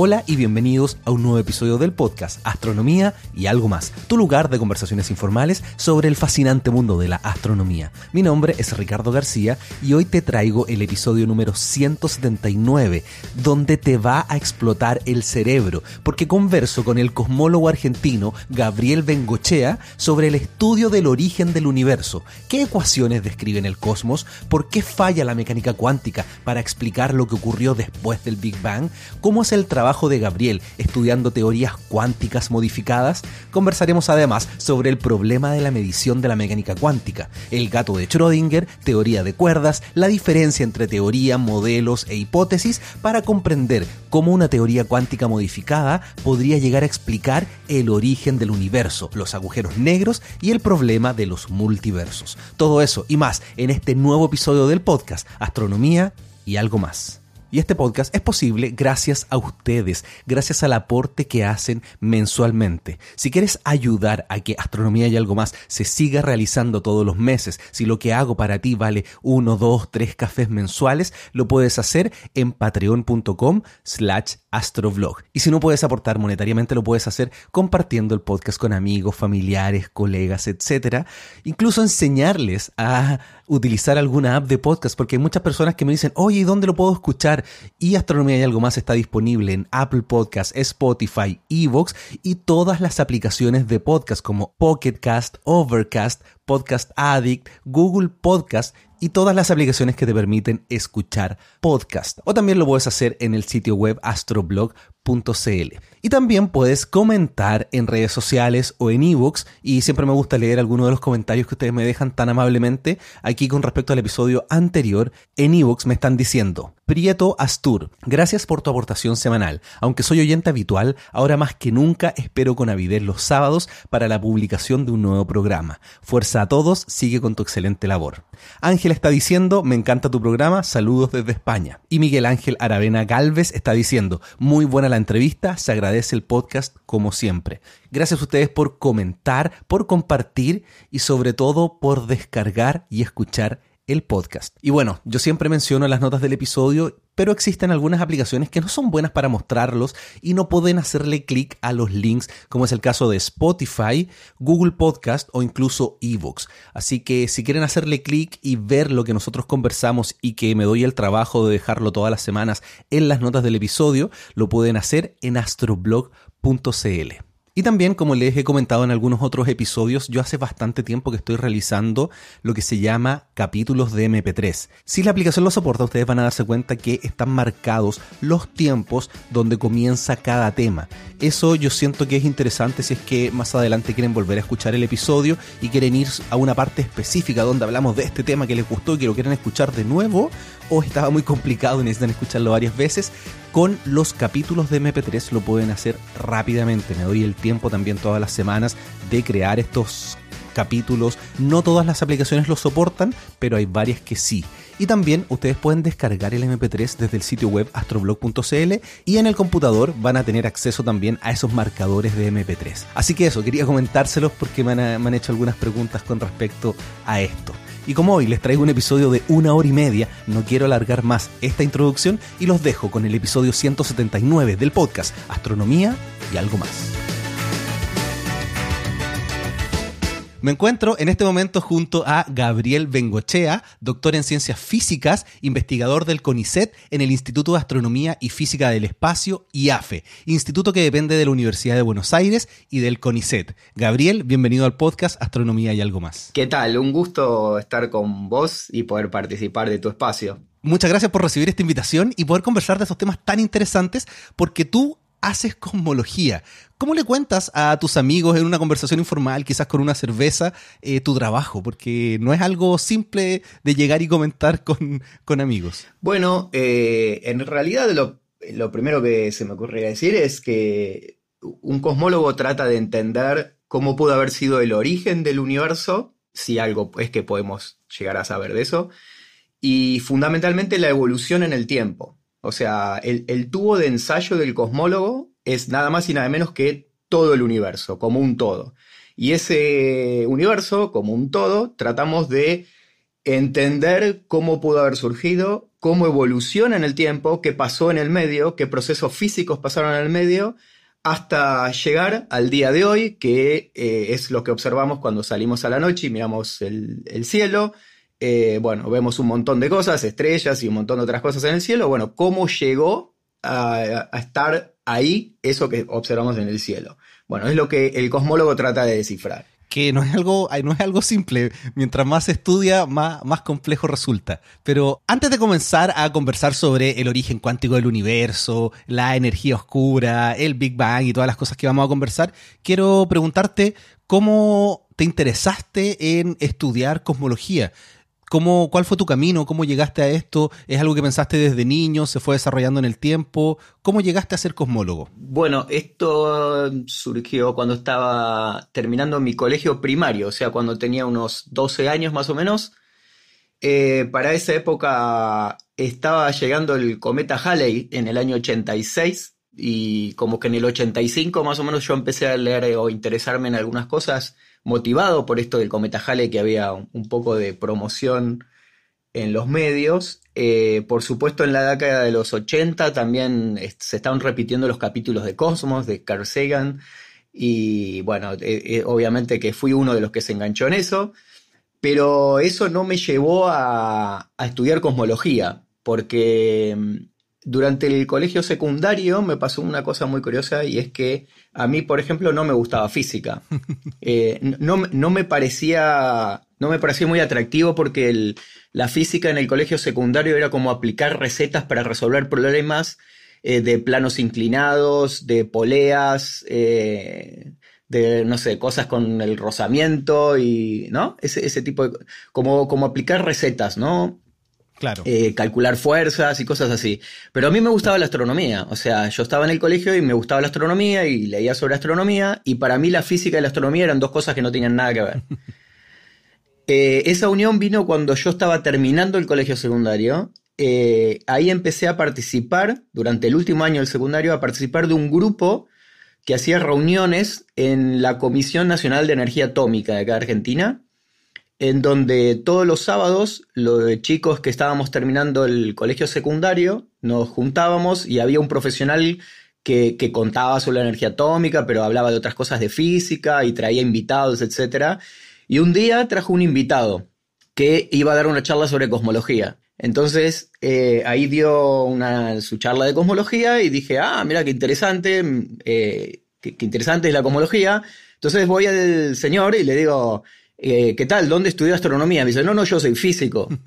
Hola y bienvenidos a un nuevo episodio del podcast Astronomía y algo más, tu lugar de conversaciones informales sobre el fascinante mundo de la astronomía. Mi nombre es Ricardo García y hoy te traigo el episodio número 179, donde te va a explotar el cerebro, porque converso con el cosmólogo argentino Gabriel Bengochea sobre el estudio del origen del universo, qué ecuaciones describen el cosmos, por qué falla la mecánica cuántica para explicar lo que ocurrió después del Big Bang, cómo es el trabajo de Gabriel estudiando teorías cuánticas modificadas, conversaremos además sobre el problema de la medición de la mecánica cuántica, el gato de Schrödinger, teoría de cuerdas, la diferencia entre teoría, modelos e hipótesis para comprender cómo una teoría cuántica modificada podría llegar a explicar el origen del universo, los agujeros negros y el problema de los multiversos. Todo eso y más en este nuevo episodio del podcast Astronomía y algo más. Y este podcast es posible gracias a ustedes, gracias al aporte que hacen mensualmente. Si quieres ayudar a que Astronomía y algo más se siga realizando todos los meses, si lo que hago para ti vale uno, dos, tres cafés mensuales, lo puedes hacer en patreon.com slash astrovlog. Y si no puedes aportar monetariamente, lo puedes hacer compartiendo el podcast con amigos, familiares, colegas, etc. Incluso enseñarles a utilizar alguna app de podcast, porque hay muchas personas que me dicen, oye, ¿y dónde lo puedo escuchar? Y Astronomía y algo más está disponible en Apple Podcast, Spotify, Evox y todas las aplicaciones de podcast como Pocket Cast, Overcast, Podcast Addict, Google Podcast y todas las aplicaciones que te permiten escuchar podcast. O también lo puedes hacer en el sitio web astroblog.cl. Y también puedes comentar en redes sociales o en ebooks. Y siempre me gusta leer algunos de los comentarios que ustedes me dejan tan amablemente. Aquí con respecto al episodio anterior, en ebooks me están diciendo, Prieto Astur, gracias por tu aportación semanal. Aunque soy oyente habitual, ahora más que nunca espero con avidez los sábados para la publicación de un nuevo programa. Fuerza a todos, sigue con tu excelente labor. Ángel está diciendo, me encanta tu programa, saludos desde España. Y Miguel Ángel Aravena Galvez está diciendo, muy buena la entrevista, se agradece el podcast como siempre. Gracias a ustedes por comentar, por compartir y sobre todo por descargar y escuchar el podcast. Y bueno, yo siempre menciono en las notas del episodio, pero existen algunas aplicaciones que no son buenas para mostrarlos y no pueden hacerle clic a los links, como es el caso de Spotify, Google Podcast o incluso Evox. Así que si quieren hacerle clic y ver lo que nosotros conversamos y que me doy el trabajo de dejarlo todas las semanas en las notas del episodio, lo pueden hacer en astroblog.cl. Y también, como les he comentado en algunos otros episodios, yo hace bastante tiempo que estoy realizando lo que se llama capítulos de MP3. Si la aplicación lo soporta, ustedes van a darse cuenta que están marcados los tiempos donde comienza cada tema. Eso yo siento que es interesante si es que más adelante quieren volver a escuchar el episodio y quieren ir a una parte específica donde hablamos de este tema que les gustó y que lo quieren escuchar de nuevo o estaba muy complicado y necesitan escucharlo varias veces, con los capítulos de MP3 lo pueden hacer rápidamente. Me doy el tiempo también todas las semanas de crear estos capítulos. No todas las aplicaciones lo soportan, pero hay varias que sí. Y también ustedes pueden descargar el MP3 desde el sitio web astroblog.cl y en el computador van a tener acceso también a esos marcadores de MP3. Así que eso, quería comentárselos porque me han, me han hecho algunas preguntas con respecto a esto. Y como hoy les traigo un episodio de una hora y media, no quiero alargar más esta introducción y los dejo con el episodio 179 del podcast Astronomía y algo más. Me encuentro en este momento junto a Gabriel Bengochea, doctor en ciencias físicas, investigador del CONICET en el Instituto de Astronomía y Física del Espacio, IAFE, instituto que depende de la Universidad de Buenos Aires y del CONICET. Gabriel, bienvenido al podcast Astronomía y algo más. ¿Qué tal? Un gusto estar con vos y poder participar de tu espacio. Muchas gracias por recibir esta invitación y poder conversar de esos temas tan interesantes porque tú haces cosmología. ¿Cómo le cuentas a tus amigos en una conversación informal, quizás con una cerveza, eh, tu trabajo? Porque no es algo simple de llegar y comentar con, amigos. Bueno, eh, en realidad lo, lo primero que se me ocurre decir es que un cosmólogo trata de entender cómo pudo haber sido el origen del universo, si algo es que podemos llegar a saber de eso, y fundamentalmente la evolución en el tiempo. O sea, el, tubo de ensayo del cosmólogo es nada más y nada menos que todo el universo, como un todo. Y ese universo, como un todo, tratamos de entender cómo pudo haber surgido cómo evoluciona en el tiempo, qué pasó en el medio, qué procesos físicos pasaron en el medio, hasta llegar al día de hoy, que eh, es lo que observamos cuando salimos a la noche y miramos el, cielo. Eh, bueno, vemos un montón de cosas, estrellas y un montón de otras cosas en el cielo. Bueno, ¿cómo llegó a, estar ahí eso que observamos en el cielo? Bueno, es lo que el cosmólogo trata de descifrar que no es algo, no es algo simple. Mientras más se estudia, más, más complejo resulta. Pero antes de comenzar a conversar sobre el origen cuántico del universo, la energía oscura, el Big Bang y todas las cosas que vamos a conversar, quiero preguntarte cómo te interesaste en estudiar cosmología. ¿Cómo, ¿Cuál fue tu camino? ¿Cómo llegaste a esto? ¿Es algo que pensaste desde niño? ¿Se fue desarrollando en el tiempo? ¿Cómo llegaste a ser cosmólogo? Bueno, esto surgió cuando estaba terminando mi colegio primario, o sea, cuando tenía unos 12 años más o menos. Eh, para esa época estaba llegando el cometa Halley en el año 86 y como que en el 85 más o menos yo empecé a leer o interesarme en algunas cosas motivado por esto del cometa que había un, poco de promoción en los medios. Eh, por supuesto, en la década de los 80 también se estaban repitiendo los capítulos de Cosmos, de Carl Sagan, y bueno, eh, eh, obviamente que fui uno de los que se enganchó en eso, pero eso no me llevó a, a estudiar cosmología, porque mm, durante el colegio secundario me pasó una cosa muy curiosa y es que a mí, por ejemplo, no me gustaba física. Eh, no, me parecía, no me parecía muy atractivo porque la física en el colegio secundario era como aplicar recetas para resolver problemas eh, de planos inclinados, de poleas, eh, de, no sé, cosas con el rozamiento y, ¿no? Ese, ese tipo de, como, como aplicar recetas, ¿no? Claro. Eh, calcular fuerzas y cosas así. Pero a mí me gustaba la astronomía. O sea, yo estaba en el colegio y me gustaba la astronomía y leía sobre astronomía. Y para mí la física y la astronomía eran dos cosas que no tenían nada que ver. Eh, esa unión vino cuando yo estaba terminando el colegio secundario. Eh, ahí empecé a participar, durante el último año del secundario, a participar de un grupo que hacía reuniones en la Comisión Nacional de Energía Atómica de acá de Argentina en donde todos los sábados los chicos que estábamos terminando el colegio secundario nos juntábamos y había un profesional que, contaba sobre la energía atómica, pero hablaba de otras cosas de física y traía invitados, etc. Y un día trajo un invitado que iba a dar una charla sobre cosmología. Entonces eh, ahí dio su charla de cosmología y dije, ah, mira qué interesante, eh, qué interesante es la cosmología. Entonces voy al señor y le digo, eh, ¿qué tal? ¿Dónde estudió astronomía? Me dice, no, no, yo soy físico.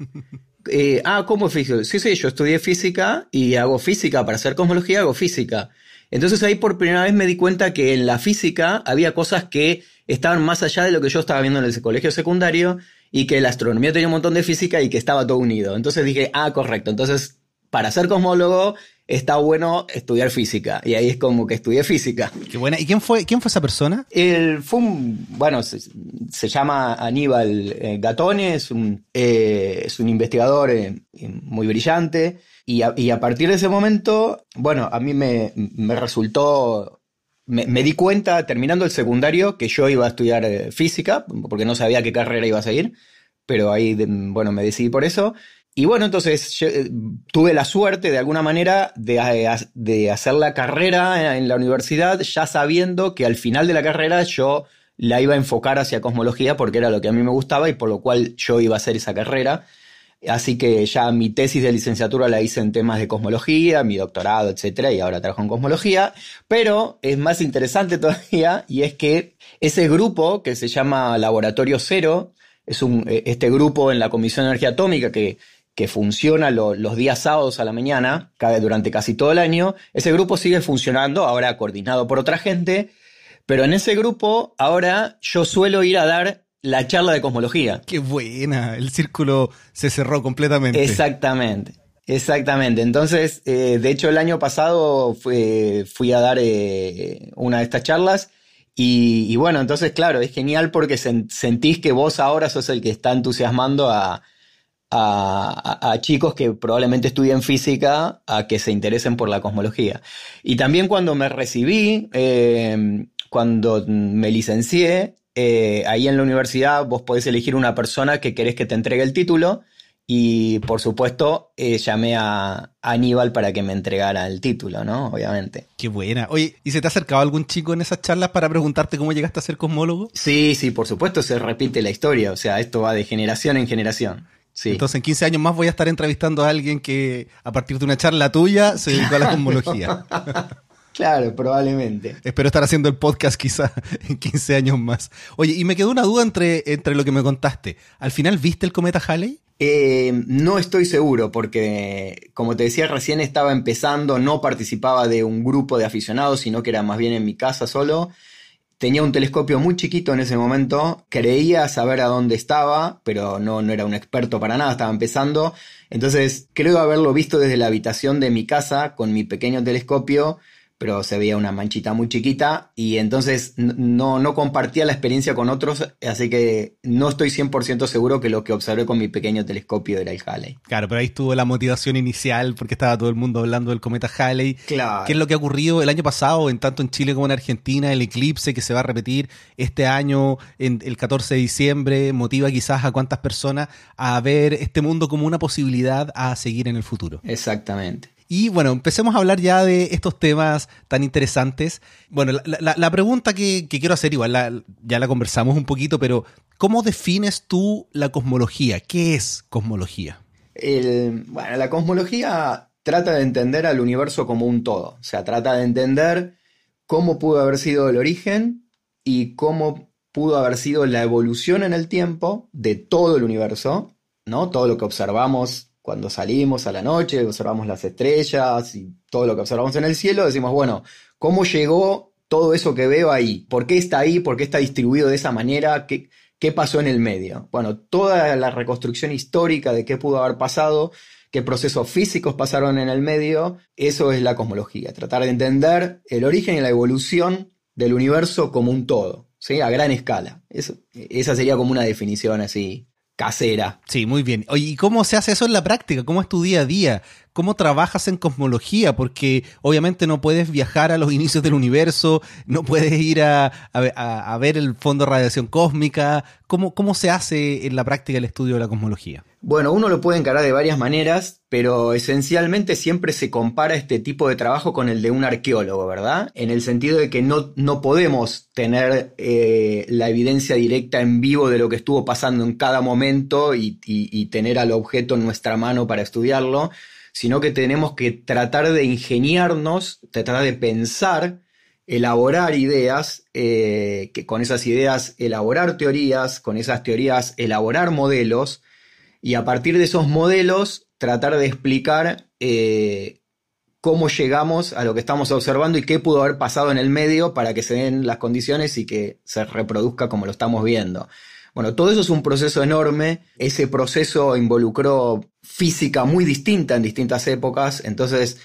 Eh, ah, ¿cómo físico? Sí, sí, yo estudié física y hago física. Para hacer cosmología hago física. Entonces ahí por primera vez me di cuenta que en la física había cosas que estaban más allá de lo que yo estaba viendo en el colegio secundario y que la astronomía tenía un montón de física y que estaba todo unido. Entonces dije, ah, correcto. Entonces, para ser cosmólogo está bueno estudiar física. Y ahí es como que estudié física. Qué buena. ¿Y quién fue, quién fue esa persona? Él fue un, bueno, se, llama Aníbal eh, Gatone, es un, eh, es un investigador eh, muy brillante. Y a, partir de ese momento, bueno, a mí me, resultó me, me, di cuenta terminando el secundario que yo iba a estudiar física, porque no sabía qué carrera iba a seguir, pero ahí, bueno, me decidí por eso. Y bueno, entonces eh, tuve la suerte de alguna manera de, de, hacer la carrera en la universidad ya sabiendo que al final de la carrera yo la iba a enfocar hacia cosmología porque era lo que a mí me gustaba y por lo cual yo iba a hacer esa carrera. Así que ya mi tesis de licenciatura la hice en temas de cosmología, mi doctorado, etcétera, y ahora trabajo en cosmología. Pero es más interesante todavía y es que ese grupo que se llama Laboratorio Cero, es un, eh, este grupo en la Comisión de Energía Atómica que que funciona los días sábados a la mañana, durante casi todo el año, ese grupo sigue funcionando, ahora coordinado por otra gente, pero en ese grupo ahora yo suelo ir a dar la charla de cosmología. Qué buena, el círculo se cerró completamente. Exactamente. Exactamente, entonces, eh, de hecho el año pasado fui a dar eh, una de estas charlas y, bueno, entonces claro, es genial porque sentís que vos ahora sos el que está entusiasmando a, a, chicos que probablemente estudien física a que se interesen por la cosmología. Y también cuando me recibí, eh, cuando me licencié, eh, ahí en la universidad vos podés elegir una persona que querés que te entregue el título Y por supuesto, eh, llamé a Aníbal para que me entregara el título, ¿no? Obviamente. Qué buena. Oye, ¿y se te ha acercado algún chico en esas charlas para preguntarte cómo llegaste a ser cosmólogo? Sí, sí, por supuesto, se repite la historia. O sea, esto va de generación en generación. Sí. Entonces, en 15 años más voy a estar entrevistando a alguien que, a partir de una charla tuya, se dedicó a la cosmología. Claro, probablemente. Espero estar haciendo el podcast quizá en 15 años más. Oye, y me quedó una duda entre, entre lo que me contaste. ¿Al final viste el cometa Halley? Eh, no estoy seguro porque, como te decía, recién estaba empezando, no participaba de un grupo de aficionados, sino que era más bien en mi casa solo. Tenía un telescopio muy chiquito en ese momento, creía saber a dónde estaba, pero no, no era un experto para nada, estaba empezando. Entonces, creo haberlo visto desde la habitación de mi casa con mi pequeño telescopio pero se veía una manchita muy chiquita y entonces no, no compartía la experiencia con otros, así que no estoy 100% seguro que lo que observé con mi pequeño telescopio era el Halley. Claro, pero ahí estuvo la motivación inicial porque estaba todo el mundo hablando del cometa Halley. Claro. ¿Qué es lo que ha ocurrido el año pasado, en tanto en Chile como en Argentina, el eclipse que se va a repetir este año, en el 14 de diciembre, motiva quizás a cuántas personas a ver este mundo como una posibilidad a seguir en el futuro? Exactamente. Y bueno, empecemos a hablar ya de estos temas tan interesantes. Bueno, la, pregunta que, quiero hacer, igual ya la conversamos un poquito, pero ¿cómo defines tú la cosmología? ¿Qué es cosmología? bueno, la cosmología trata de entender al universo como un todo. O sea, trata de entender cómo pudo haber sido el origen y cómo pudo haber sido la evolución en el tiempo de todo el universo, ¿no? Todo lo que observamos cuando salimos a la noche, observamos las estrellas y todo lo que observamos en el cielo, decimos, bueno, ¿cómo llegó todo eso que veo ahí? ¿Por qué está ahí? ¿Por qué está distribuido de esa manera? ¿Qué, qué pasó en el medio? Bueno, toda la reconstrucción histórica de qué pudo haber pasado, qué procesos físicos pasaron en el medio, eso es la cosmología, tratar de entender el origen y la evolución del universo como un todo, ¿sí? a gran escala. esa sería como una definición así casera. Sí, muy bien. ¿y cómo se hace eso en la práctica? ¿Cómo es tu día a día? ¿Cómo trabajas en cosmología? Porque obviamente no puedes viajar a los inicios del universo, no puedes ir a, ver el fondo de radiación cósmica. ¿Cómo, ¿Cómo se hace en la práctica el estudio de la cosmología? Bueno, uno lo puede encarar de varias maneras, pero esencialmente siempre se compara este tipo de trabajo con el de un arqueólogo, ¿verdad? En el sentido de que no, no podemos tener eh, la evidencia directa en vivo de lo que estuvo pasando en cada momento y, tener al objeto en nuestra mano para estudiarlo, sino que tenemos que tratar de ingeniarnos, tratar de pensar, elaborar ideas, eh, que con esas ideas elaborar teorías, con esas teorías elaborar modelos, y a partir de esos modelos tratar de explicar eh, cómo llegamos a lo que estamos observando y qué pudo haber pasado en el medio para que se den las condiciones y que se reproduzca como lo estamos viendo. Bueno, todo eso es un proceso enorme. Ese proceso involucró física muy distinta en distintas épocas. Entonces,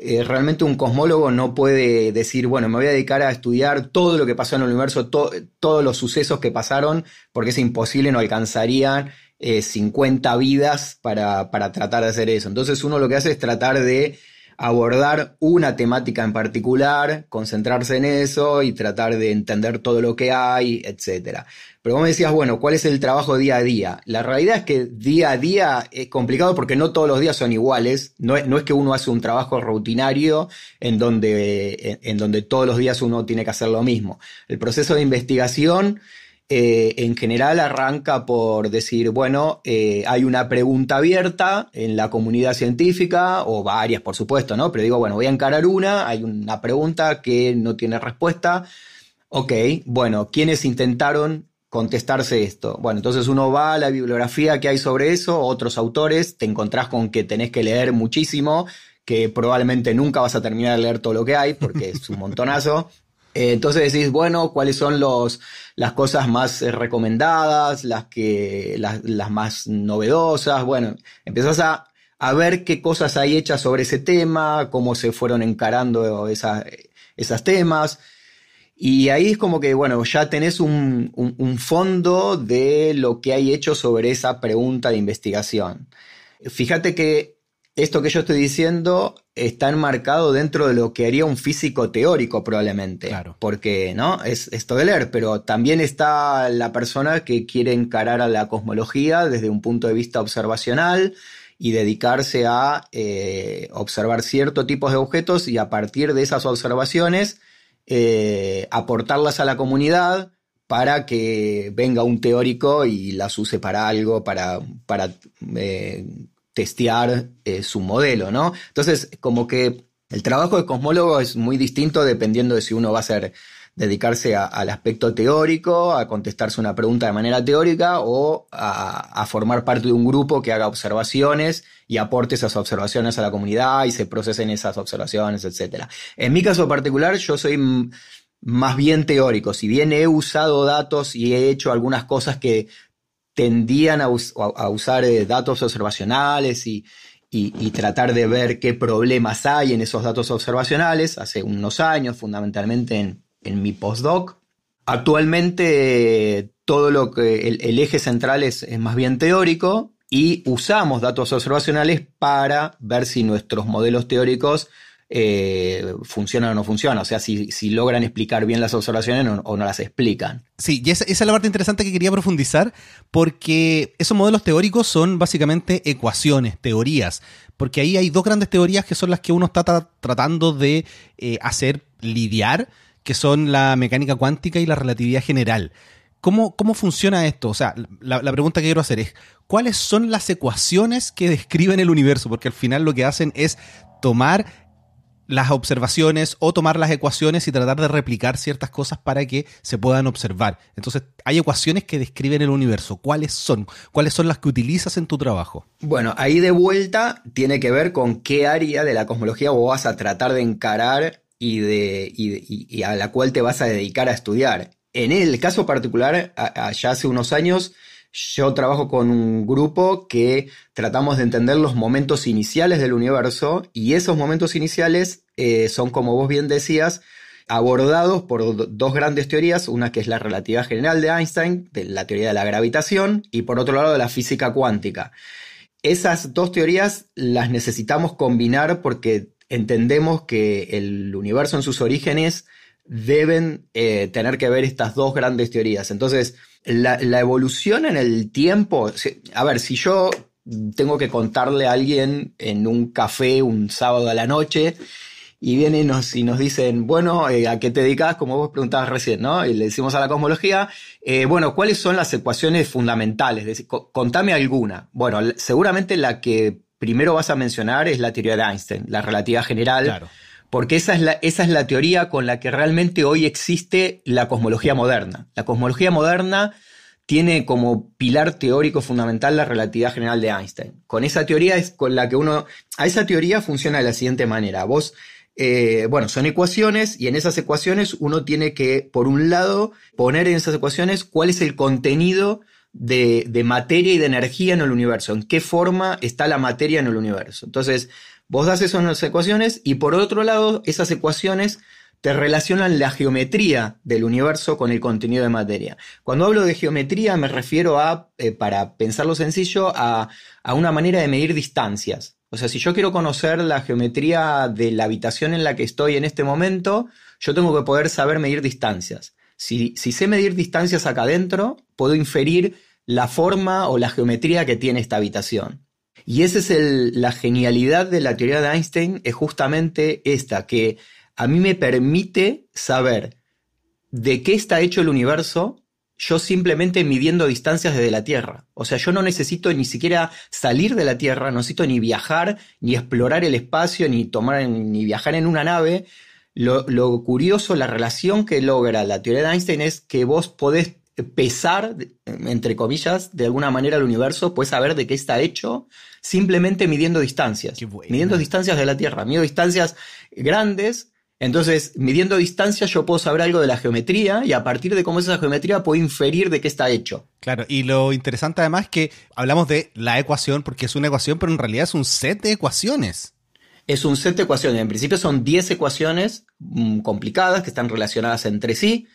eh, realmente un cosmólogo no puede decir, bueno, me voy a dedicar a estudiar todo lo que pasó en el universo, todos los sucesos que pasaron, porque es imposible, no alcanzarían 50 eh, vidas para, para tratar de hacer eso. Entonces uno lo que hace es tratar de abordar una temática en particular, concentrarse en eso y tratar de entender todo lo que hay, etc. Pero vos me decías, bueno, ¿cuál es el trabajo día a día? La realidad es que día a día es complicado porque no todos los días son iguales. No es, no es que uno hace un trabajo rutinario en donde, en donde todos los días uno tiene que hacer lo mismo. El proceso de investigación eh, en general arranca por decir, bueno, eh, hay una pregunta abierta en la comunidad científica, o varias por supuesto, ¿no? Pero digo, bueno, voy a encarar una, hay una pregunta que no tiene respuesta. Ok, bueno, ¿quiénes intentaron contestarse esto? Bueno, entonces uno va a la bibliografía que hay sobre eso, otros autores, te encontrás con que tenés que leer muchísimo, que probablemente nunca vas a terminar de leer todo lo que hay, porque es un montonazo. Eh, entonces decís, bueno, ¿cuáles son los, las cosas más eh, recomendadas, las, que, las, más novedosas? Bueno, empezás a, ver qué cosas hay hechas sobre ese tema, cómo se fueron encarando esas, esos temas. Y ahí es como que, bueno, ya tenés un, un, fondo de lo que hay hecho sobre esa pregunta de investigación. Fíjate que esto que yo estoy diciendo está enmarcado dentro de lo que haría un físico teórico probablemente. Claro. Porque, ¿no? Es esto de leer, pero también está la persona que quiere encarar a la cosmología desde un punto de vista observacional y dedicarse a eh, observar ciertos tipos de objetos y a partir de esas observaciones eh, aportarlas a la comunidad para que venga un teórico y las use para algo, para, para eh, testear eh, su modelo, ¿no? Entonces, como que el trabajo de cosmólogo es muy distinto dependiendo de si uno va a ser dedicarse al aspecto teórico, a contestarse una pregunta de manera teórica o a, formar parte de un grupo que haga observaciones y aporte esas observaciones a la comunidad y se procesen esas observaciones, etc. En mi caso particular, yo soy más bien teórico. Si bien he usado datos y he hecho algunas cosas que tendían a, usar eh, datos observacionales y, tratar de ver qué problemas hay en esos datos observacionales hace unos años, fundamentalmente en, mi postdoc. Actualmente todo lo que el, eje central es, más bien teórico y usamos datos observacionales para ver si nuestros modelos teóricos eh, funciona o no funciona, o sea, si, logran explicar bien las observaciones o, no las explican. Sí, y esa, es la parte interesante que quería profundizar, porque esos modelos teóricos son básicamente ecuaciones, teorías, porque ahí hay dos grandes teorías que son las que uno está tratando de eh, hacer lidiar, que son la mecánica cuántica y la relatividad general. ¿Cómo, ¿Cómo, funciona esto? O sea, la, pregunta que quiero hacer es, ¿cuáles son las ecuaciones que describen el universo? Porque al final lo que hacen es tomar las observaciones o tomar las ecuaciones y tratar de replicar ciertas cosas para que se puedan observar. Entonces, hay ecuaciones que describen el universo. ¿Cuáles son? ¿Cuáles son las que utilizas en tu trabajo? Bueno, ahí de vuelta tiene que ver con qué área de la cosmología vos vas a tratar de encarar y, de, y, a la cual te vas a dedicar a estudiar. En el caso particular, allá hace unos años, yo trabajo con un grupo que tratamos de entender los momentos iniciales del universo y esos momentos iniciales eh, son, como vos bien decías, abordados por dos grandes teorías, una que es la relatividad general de Einstein, de la teoría de la gravitación, y por otro lado de la física cuántica. Esas dos teorías las necesitamos combinar porque entendemos que el universo en sus orígenes deben eh, tener que ver estas dos grandes teorías. Entonces, la, evolución en el tiempo, a ver, si yo tengo que contarle a alguien en un café un sábado a la noche y vienen y nos, y nos dicen, bueno, eh, ¿a qué te dedicas? Como vos preguntabas recién, ¿no? Y le decimos a la cosmología, eh, bueno, ¿cuáles son las ecuaciones fundamentales? contame alguna. Bueno, seguramente la que primero vas a mencionar es la teoría de Einstein, la relatividad general. Claro porque esa es, la, esa es la teoría con la que realmente hoy existe la cosmología moderna. La cosmología moderna tiene como pilar teórico fundamental la relatividad general de Einstein. Con esa teoría es con la que uno... A esa teoría funciona de la siguiente manera. Vos, eh, bueno, son ecuaciones y en esas ecuaciones uno tiene que, por un lado, poner en esas ecuaciones cuál es el contenido de, de materia y de energía en el universo, en qué forma está la materia en el universo. Entonces, Vos das eso en las ecuaciones y por otro lado, esas ecuaciones te relacionan la geometría del universo con el contenido de materia. Cuando hablo de geometría me refiero a, eh, para pensarlo sencillo, a, una manera de medir distancias. O sea, si yo quiero conocer la geometría de la habitación en la que estoy en este momento, yo tengo que poder saber medir distancias. Si, si sé medir distancias acá adentro, puedo inferir la forma o la geometría que tiene esta habitación. Y esa es la genialidad de la teoría de Einstein, es justamente esta, que a mí me permite saber de qué está hecho el universo yo simplemente midiendo distancias desde la Tierra. O sea, yo no necesito ni siquiera salir de la Tierra, no necesito ni viajar, ni explorar el espacio, ni tomar, ni viajar en una nave. Lo, lo curioso, la relación que logra la teoría de Einstein es que vos podés pesar, entre comillas, de alguna manera el universo, puedes saber de qué está hecho simplemente midiendo distancias. Midiendo distancias de la Tierra, mido distancias grandes. Entonces, midiendo distancias, yo puedo saber algo de la geometría y a partir de cómo es esa geometría puedo inferir de qué está hecho. Claro, y lo interesante además es que hablamos de la ecuación porque es una ecuación, pero en realidad es un set de ecuaciones. Es un set de ecuaciones. En principio son 10 ecuaciones mm, complicadas que están relacionadas entre sí.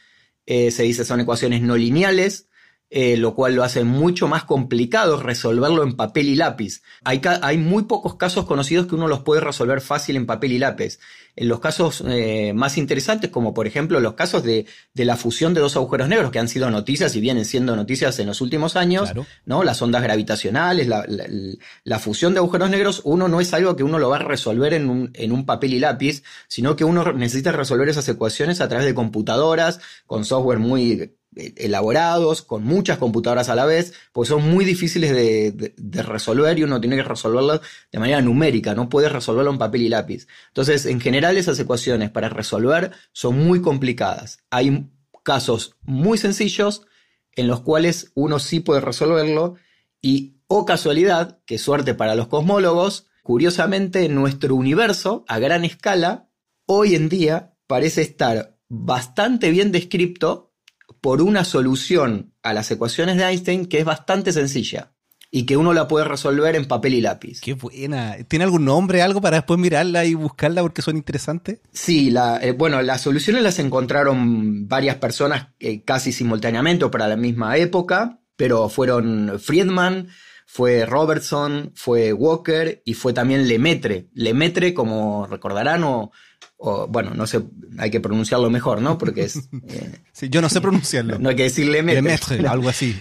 Eh, se dice son ecuaciones no lineales. Eh, lo cual lo hace mucho más complicado resolverlo en papel y lápiz. Hay, hay, muy pocos casos conocidos que uno los puede resolver fácil en papel y lápiz. En los casos eh, más interesantes, como por ejemplo los casos de, la fusión de dos agujeros negros, que han sido noticias y vienen siendo noticias en los últimos años, ¿no? Las ondas gravitacionales, la, fusión de agujeros negros, uno no es algo que uno lo va a resolver en un, en un papel y lápiz, sino que uno necesita resolver esas ecuaciones a través de computadoras, con software muy elaborados, con muchas computadoras a la vez, porque son muy difíciles de, resolver y uno tiene que resolverlas de manera numérica, no puedes resolverlo en papel y lápiz. Entonces, en general esas ecuaciones para resolver son muy complicadas. Hay casos muy sencillos en los cuales uno sí puede resolverlo y, o casualidad, que suerte para los cosmólogos, curiosamente nuestro universo a gran escala hoy en día parece estar bastante bien descrito por una solución a las ecuaciones de Einstein que es bastante sencilla y que uno la puede resolver en papel y lápiz. Qué buena. ¿Tiene algún nombre, algo para después mirarla y buscarla porque son interesantes? Sí, la, eh, bueno, las soluciones las encontraron varias personas eh, casi simultáneamente o para la misma época, pero fueron Friedman, fue Robertson, fue Walker y fue también Lemaitre. Lemaitre, como recordarán, o o bueno, no sé, hay que pronunciarlo mejor, ¿no? Porque es... Eh, sí, yo no sé pronunciarlo. No hay que decir Lemaitre. algo así.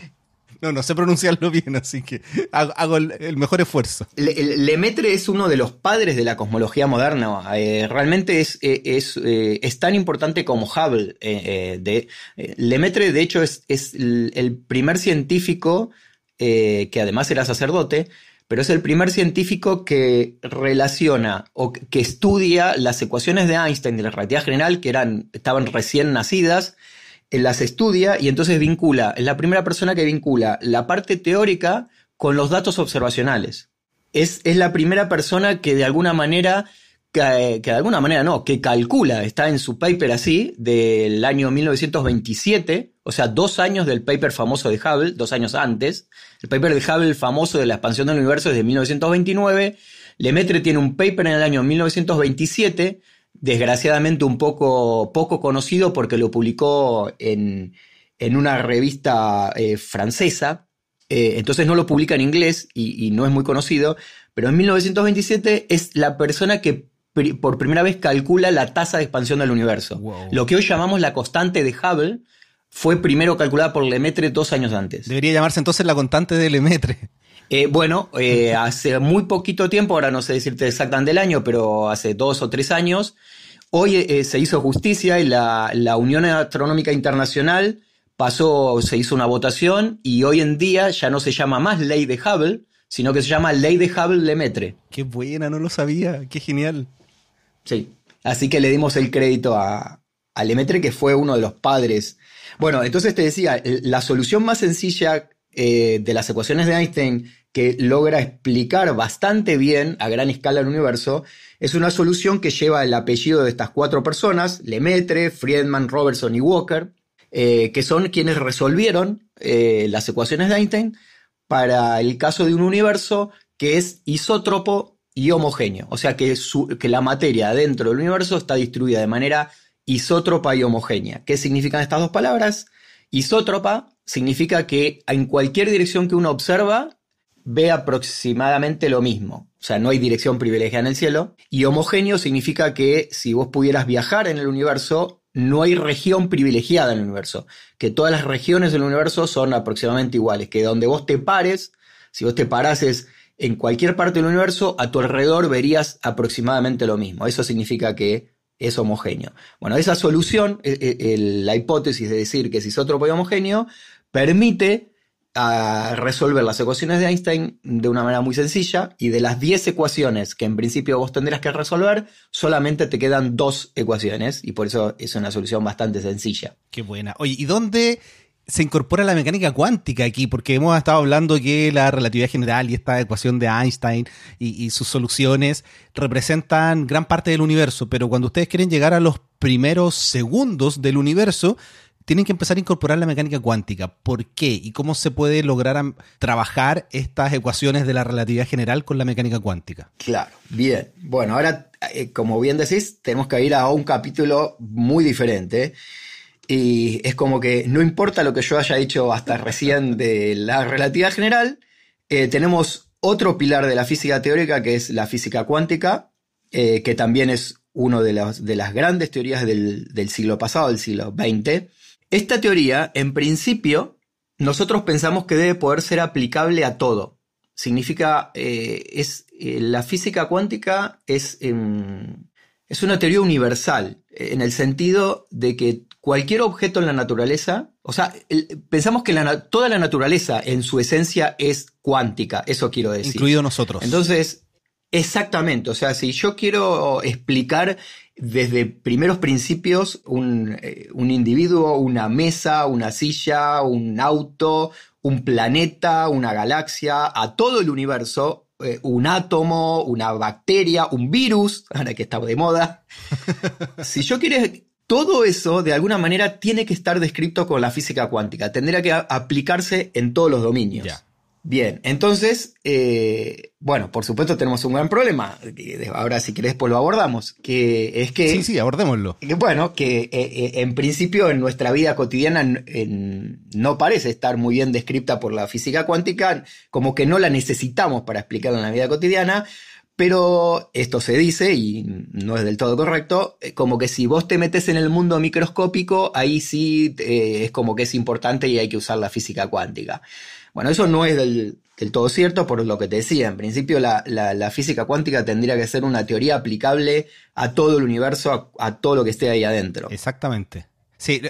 No, no sé pronunciarlo bien, así que hago, el, mejor esfuerzo. Lemaitre es uno de los padres de la cosmología moderna. Eh, realmente es, eh, es, es, tan importante como Hubble. de, Lemaitre, de hecho, es, es el primer científico que además era sacerdote pero es el primer científico que relaciona o que estudia las ecuaciones de Einstein de la relatividad general, que eran, estaban recién nacidas, las estudia y entonces vincula, es la primera persona que vincula la parte teórica con los datos observacionales. Es, es la primera persona que de alguna manera que, de alguna manera no, que calcula, está en su paper así, del año 1927, o sea, dos años del paper famoso de Hubble, dos años antes. El paper de Hubble famoso de la expansión del universo es de 1929. Lemaitre tiene un paper en el año 1927, desgraciadamente un poco, poco conocido porque lo publicó en, en una revista eh, francesa, eh, entonces no lo publica en inglés y, y, no es muy conocido, pero en 1927 es la persona que por primera vez calcula la tasa de expansión del universo. Lo que hoy llamamos la constante de Hubble fue primero calculada por Lemaitre dos años antes. Debería llamarse entonces la constante de Lemaitre. Eh, bueno, eh, hace muy poquito tiempo, ahora no sé decirte exactamente el año, pero hace dos o tres años, hoy eh, se hizo justicia y la, la, Unión Astronómica Internacional pasó, se hizo una votación y hoy en día ya no se llama más ley de Hubble, sino que se llama ley de Hubble-Lemaitre. Qué buena, no lo sabía, qué genial. Sí. Así que le dimos el crédito a, a Lemaitre, que fue uno de los padres. Bueno, entonces te decía, la solución más sencilla eh, de las ecuaciones de Einstein que logra explicar bastante bien a gran escala el universo, es una solución que lleva el apellido de estas cuatro personas, Lemaitre, Friedman, Robertson y Walker, eh, que son quienes resolvieron eh, las ecuaciones de Einstein para el caso de un universo que es isótropo y homogéneo. O sea que, que la materia dentro del universo está distribuida de manera isótropa y homogénea. ¿Qué significan estas dos palabras? Isótropa significa que en cualquier dirección que uno observa ve aproximadamente lo mismo. O sea, no hay dirección privilegiada en el cielo. Y homogéneo significa que si vos pudieras viajar en el universo, no hay región privilegiada en el universo. Que todas las regiones del universo son aproximadamente iguales. Que donde vos te pares, si vos te parases en cualquier parte del universo, a tu alrededor verías aproximadamente lo mismo. Eso significa que es homogéneo. Bueno, esa solución, e, e, la hipótesis de decir que es isótropo y homogéneo, permite ah, resolver las ecuaciones de Einstein de una manera muy sencilla y de las 10 ecuaciones que en principio vos tendrás que resolver, solamente te quedan dos ecuaciones y por eso es una solución bastante sencilla. Qué buena. Oye, ¿y dónde se incorpora la mecánica cuántica aquí, porque hemos estado hablando que la relatividad general y esta ecuación de Einstein y, sus soluciones representan gran parte del universo, pero cuando ustedes quieren llegar a los primeros segundos del universo, tienen que empezar a incorporar la mecánica cuántica. ¿Por qué? ¿Y cómo se puede lograr trabajar estas ecuaciones de la relatividad general con la mecánica cuántica? Claro, bien. Bueno, ahora, eh, como bien decís, tenemos que ir a un capítulo muy diferente y es como que no importa lo que yo haya dicho hasta recién de la relatividad general, eh, tenemos otro pilar de la física teórica que es la física cuántica, eh, que también es una de, de, las grandes teorías del, del siglo pasado, del siglo XX. Esta teoría, en principio, nosotros pensamos que debe poder ser aplicable a todo. Significa, eh, es, la física cuántica es, em, es una teoría universal, en el sentido de que cualquier objeto en la naturaleza, o sea, pensamos que toda la naturaleza en su esencia es cuántica, eso quiero decir. Incluido nosotros. Entonces, exactamente, o sea, si yo quiero explicar desde primeros principios un, eh, un individuo, una mesa, una silla, un auto, un planeta, una galaxia, a todo el universo, eh, un átomo, una bacteria, un virus, ahora que está de moda. si yo quiero todo eso, de alguna manera, tiene que estar descrito con la física cuántica. Tendría que aplicarse en todos los dominios. Bien, entonces, eh, bueno, por supuesto tenemos un gran problema. Ahora, si querés, pues lo abordamos. Que es que. Sí, sí, abordémoslo. bueno, que eh, eh, en principio en nuestra vida cotidiana no parece estar muy bien descrita por la física cuántica, como que no la necesitamos para explicarla en la vida cotidiana. Pero esto se dice, y no es del todo correcto, eh, como que si vos te metes en el mundo microscópico, ahí sí eh, es como que es importante y hay que usar la física cuántica. Bueno, eso no es del, todo cierto por lo que te decía. En principio la, física cuántica tendría que ser una teoría aplicable a todo el universo, a todo lo que esté ahí adentro. Exactamente. Sí,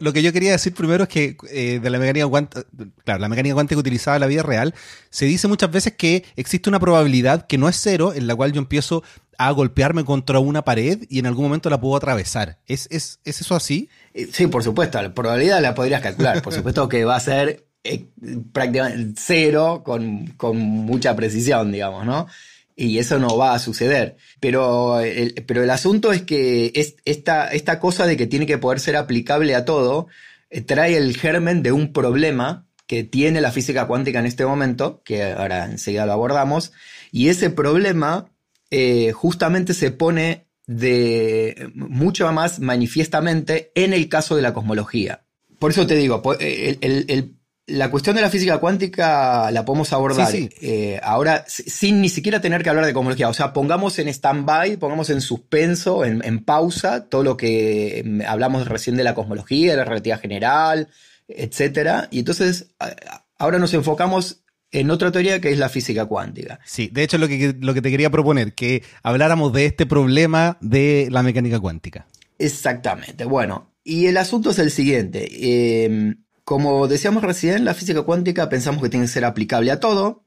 lo, que yo quería decir primero es que eh, de la mecánica cuántica, claro, la mecánica cuántica utilizada en la vida real, se dice muchas veces que existe una probabilidad que no es cero, en la cual yo empiezo a golpearme contra una pared y en algún momento la puedo atravesar. ¿Es, es, es eso así? Eh, sí, por supuesto, la probabilidad la podrías calcular. Por supuesto que va a ser eh, prácticamente cero con, con mucha precisión, digamos, ¿no? Y eso no va a suceder. Pero el, pero el asunto es que es, esta, esta cosa de que tiene que poder ser aplicable a todo eh, trae el germen de un problema que tiene la física cuántica en este momento, que ahora enseguida lo abordamos, y ese problema eh, justamente se pone de mucho más manifiestamente en el caso de la cosmología. Por eso te digo, el, el, la cuestión de la física cuántica la podemos abordar eh, ahora sin ni siquiera tener que hablar de cosmología. O sea, pongamos en stand-by, pongamos en suspenso, en, pausa, todo lo que mm, hablamos recién de la cosmología, de la relatividad general, etc. Y entonces ahora nos enfocamos en otra teoría que es la física cuántica. Sí, de hecho lo que, lo que te quería proponer, que habláramos de este problema de la mecánica cuántica. Exactamente. Bueno, y el asunto es el siguiente. Eh, como decíamos recién, la física cuántica pensamos que tiene que ser aplicable a todo,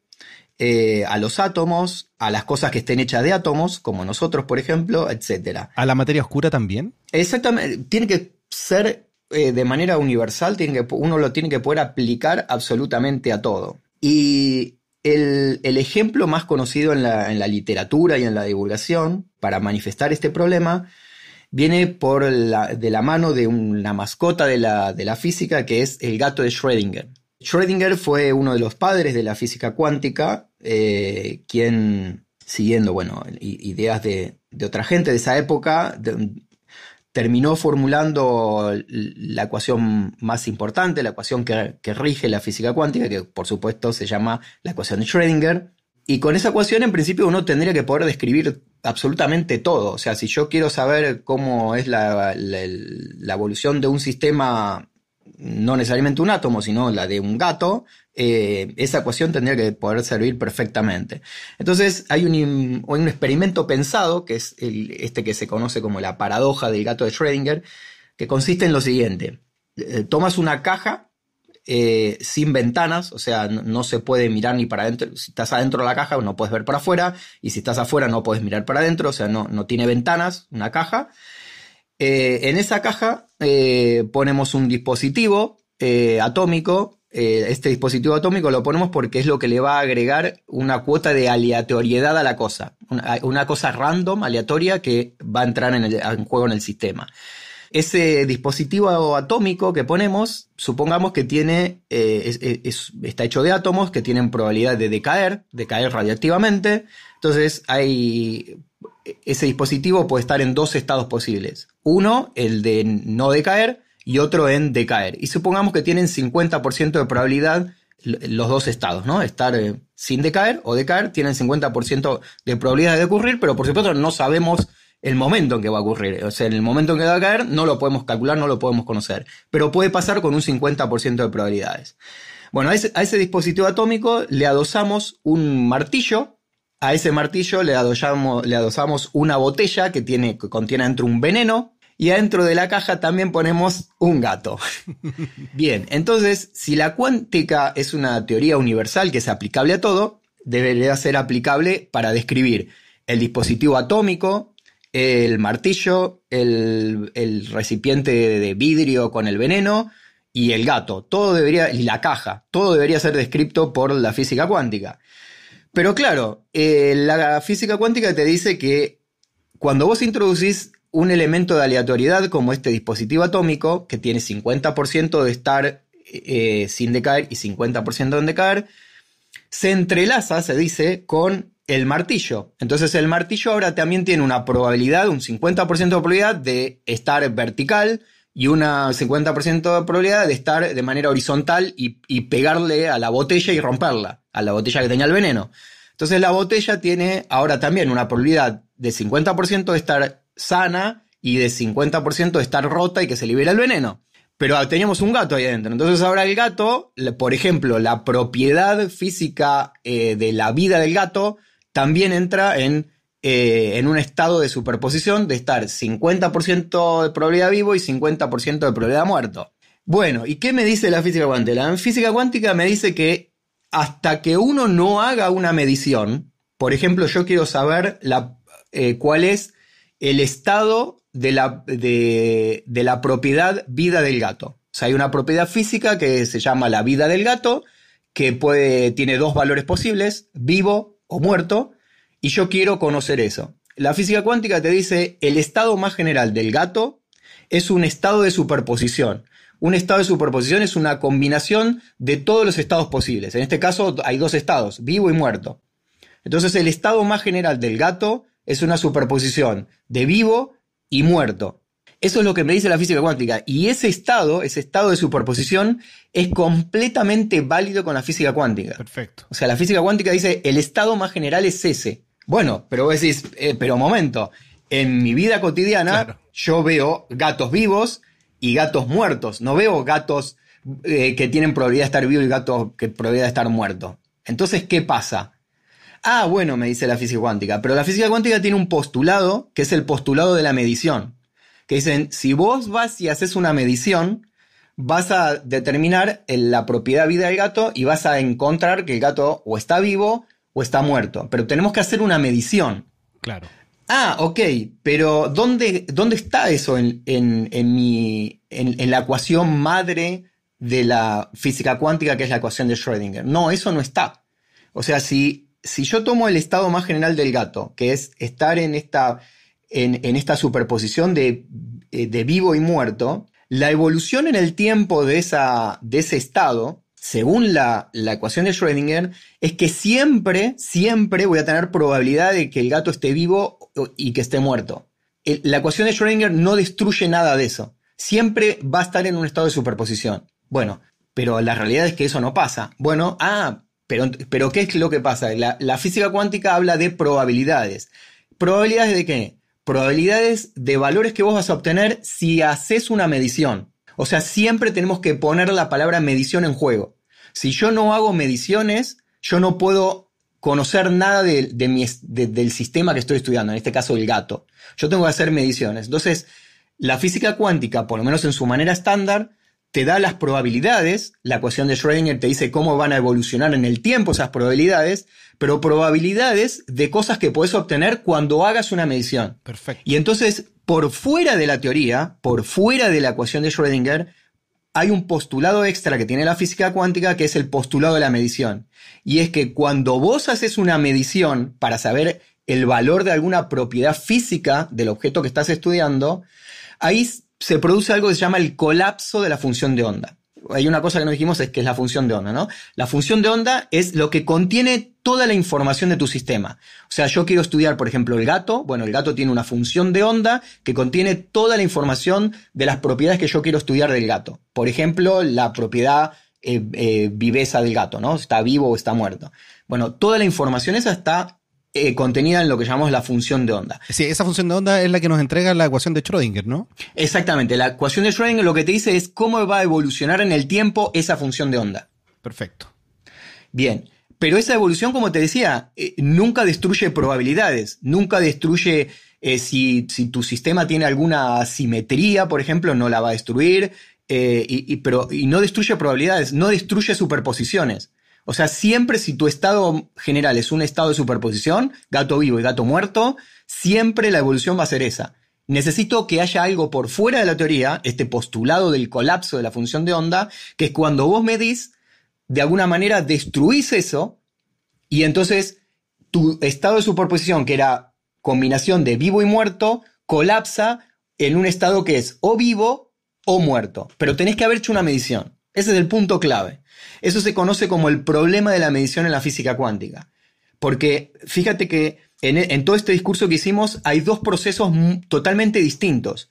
eh, a los átomos, a las cosas que estén hechas de átomos, como nosotros, por ejemplo, etc. ¿A la materia oscura también? Exactamente, tiene que ser eh, de manera universal, tiene que, uno lo tiene que poder aplicar absolutamente a todo. Y el, ejemplo más conocido en la, en la literatura y en la divulgación para manifestar este problema viene por de la mano de una mascota de la, de la física que es el gato de Schrödinger. Schrödinger fue uno de los padres de la física cuántica, eh, quien, siguiendo bueno, ideas de, otra gente de esa época, terminó formulando la ecuación más importante, la ecuación que, que, rige la física cuántica, que por supuesto se llama la ecuación de Schrödinger. Y con esa ecuación, en principio, uno tendría que poder describir absolutamente todo. O sea, si yo quiero saber cómo es la, evolución de un sistema, no necesariamente un átomo, sino la de un gato, eh, esa ecuación tendría que poder servir perfectamente. Entonces, hay un, un experimento pensado, que es este que se conoce como la paradoja del gato de Schrödinger, que consiste en lo siguiente. Eh, tomas una caja eh, sin ventanas, o sea, no, se puede mirar ni para adentro. Si estás adentro de la caja, no puedes ver para afuera, y si estás afuera, no puedes mirar para adentro, o sea, no, tiene ventanas, una caja. Eh, en esa caja eh, ponemos un dispositivo atómico. este dispositivo atómico lo ponemos porque es lo que le va a agregar una cuota de aleatoriedad a la cosa, una, cosa random, aleatoria, que va a entrar en, en juego en el sistema. Ese dispositivo atómico que ponemos, supongamos que tiene, eh, está hecho de átomos que tienen probabilidad de decaer, decaer radiactivamente. Entonces, hay, ese dispositivo puede estar en dos estados posibles. Uno, el de no decaer, y otro en decaer. Y supongamos que tienen 50% de probabilidad los dos estados, ¿no? Estar eh, sin decaer o decaer tienen 50% de probabilidad de ocurrir, pero por supuesto no sabemos el momento en que va a ocurrir. O sea, en el momento en que va a caer no lo podemos calcular, no lo podemos conocer, pero puede pasar con un 50% de probabilidades. Bueno, a ese, dispositivo atómico le adosamos un martillo, a ese martillo le adosamos, le adosamos una botella que, tiene, que contiene dentro un veneno, y adentro de la caja también ponemos un gato. Bien, entonces, si la cuántica es una teoría universal que es aplicable a todo, debería ser aplicable para describir el dispositivo atómico, el martillo, el, recipiente de vidrio con el veneno y el gato. Todo debería, y la caja, todo debería ser descrito por la física cuántica. Pero claro, eh, la física cuántica te dice que cuando vos introducís un elemento de aleatoriedad como este dispositivo atómico, que tiene 50% de estar eh, sin decaer y 50% en decaer, se entrelaza, se dice, con el martillo. Entonces el martillo ahora también tiene una probabilidad, un 50% de probabilidad de estar vertical y un 50% de probabilidad de estar de manera horizontal y, y, pegarle a la botella y romperla, a la botella que tenía el veneno. Entonces la botella tiene ahora también una probabilidad de 50% de estar sana y de 50% de estar rota y que se libera el veneno. Pero teníamos un gato ahí adentro. Entonces ahora el gato, por ejemplo, la propiedad física eh, de la vida del gato también entra en, eh, en un estado de superposición de estar 50% de probabilidad vivo y 50% de probabilidad muerto. Bueno, ¿y qué me dice la física cuántica? La física cuántica me dice que hasta que uno no haga una medición, por ejemplo, yo quiero saber la, eh, cuál es el estado de la, de, la propiedad vida del gato. O sea, hay una propiedad física que se llama la vida del gato, que puede, tiene dos valores posibles, vivo o muerto, y yo quiero conocer eso. La física cuántica te dice el estado más general del gato es un estado de superposición. Un estado de superposición es una combinación de todos los estados posibles. En este caso hay dos estados, vivo y muerto. Entonces el estado más general del gato es una superposición de vivo y muerto. Eso es lo que me dice la física cuántica. Y ese estado, ese estado de superposición, es completamente válido con la física cuántica. Perfecto. O sea, la física cuántica dice, el estado más general es ese. Bueno, pero vos decís, eh, pero momento, en mi vida cotidiana yo veo gatos vivos y gatos muertos. No veo gatos eh, que tienen probabilidad de estar vivos y gatos que probabilidad de estar muertos. Entonces, ¿qué pasa? Ah, bueno, me dice la física cuántica, pero la física cuántica tiene un postulado, que es el postulado de la medición, que dicen, si vos vas y haces una medición, vas a determinar la propiedad vida del gato y vas a encontrar que el gato o está vivo o está muerto, pero tenemos que hacer una medición. Claro. Ah, ok, pero ¿dónde, dónde está eso en, en, mi, en la ecuación madre de la física cuántica, que es la ecuación de Schrödinger? No, eso no está. O sea, si si yo tomo el estado más general del gato, que es estar en esta, en, esta superposición de, eh, de, vivo y muerto, la evolución en el tiempo de, esa, de ese estado, según la, la, ecuación de Schrödinger, es que siempre, siempre voy a tener probabilidad de que el gato esté vivo y que esté muerto. la ecuación de Schrödinger no destruye nada de eso. Siempre va a estar en un estado de superposición. Bueno, pero la realidad es que eso no pasa. Bueno, ah, pero, ¿qué es lo que pasa? La, física cuántica habla de probabilidades. ¿Probabilidades de qué? Probabilidades de valores que vos vas a obtener si haces una medición. O sea, siempre tenemos que poner la palabra medición en juego. Si yo no hago mediciones, yo no puedo conocer nada del sistema que estoy estudiando, en este caso el gato. Yo tengo que hacer mediciones. Entonces, la física cuántica, por lo menos en su manera estándar, te da las probabilidades, la ecuación de Schrödinger te dice cómo van a evolucionar en el tiempo esas probabilidades, pero probabilidades de cosas que puedes obtener cuando hagas una medición. Perfecto. Y entonces, por fuera de la teoría, por fuera de la ecuación de Schrödinger, hay un postulado extra que tiene la física cuántica que es el postulado de la medición. Y es que cuando vos haces una medición para saber el valor de alguna propiedad física del objeto que estás estudiando, ahí se produce algo que se llama el colapso de la función de onda. hay una cosa que no dijimos es que es la función de onda, ¿no? La función de onda es lo que contiene toda la información de tu sistema. O sea, yo quiero estudiar, por ejemplo, el gato. Bueno, el gato tiene una función de onda que contiene toda la información de las propiedades que yo quiero estudiar del gato. Por ejemplo, la propiedad eh, eh, viveza del gato, ¿no? Está vivo o está muerto. Bueno, toda la información esa está eh, contenida en lo que llamamos la función de onda. Sí, esa función de onda es la que nos entrega la ecuación de Schrödinger, ¿no? Exactamente, la ecuación de Schrödinger lo que te dice es cómo va a evolucionar en el tiempo esa función de onda. Perfecto. Bien, pero esa evolución, como te decía, eh, nunca destruye probabilidades, nunca destruye eh, si, tu sistema tiene alguna simetría, por ejemplo, no la va a destruir, y, pero, y no destruye probabilidades, no destruye superposiciones. O sea, siempre si tu estado general es un estado de superposición, gato vivo y gato muerto, siempre la evolución va a ser esa. Necesito que haya algo por fuera de la teoría, este postulado del colapso de la función de onda, que es cuando vos medís, de alguna manera destruís eso, y entonces tu estado de superposición, que era combinación de vivo y muerto, colapsa en un estado que es o vivo o muerto. Pero tenés que haber hecho una medición. Ese es el punto clave. Eso se conoce como el problema de la medición en la física cuántica. Porque fíjate que en, todo este discurso que hicimos hay dos procesos totalmente distintos.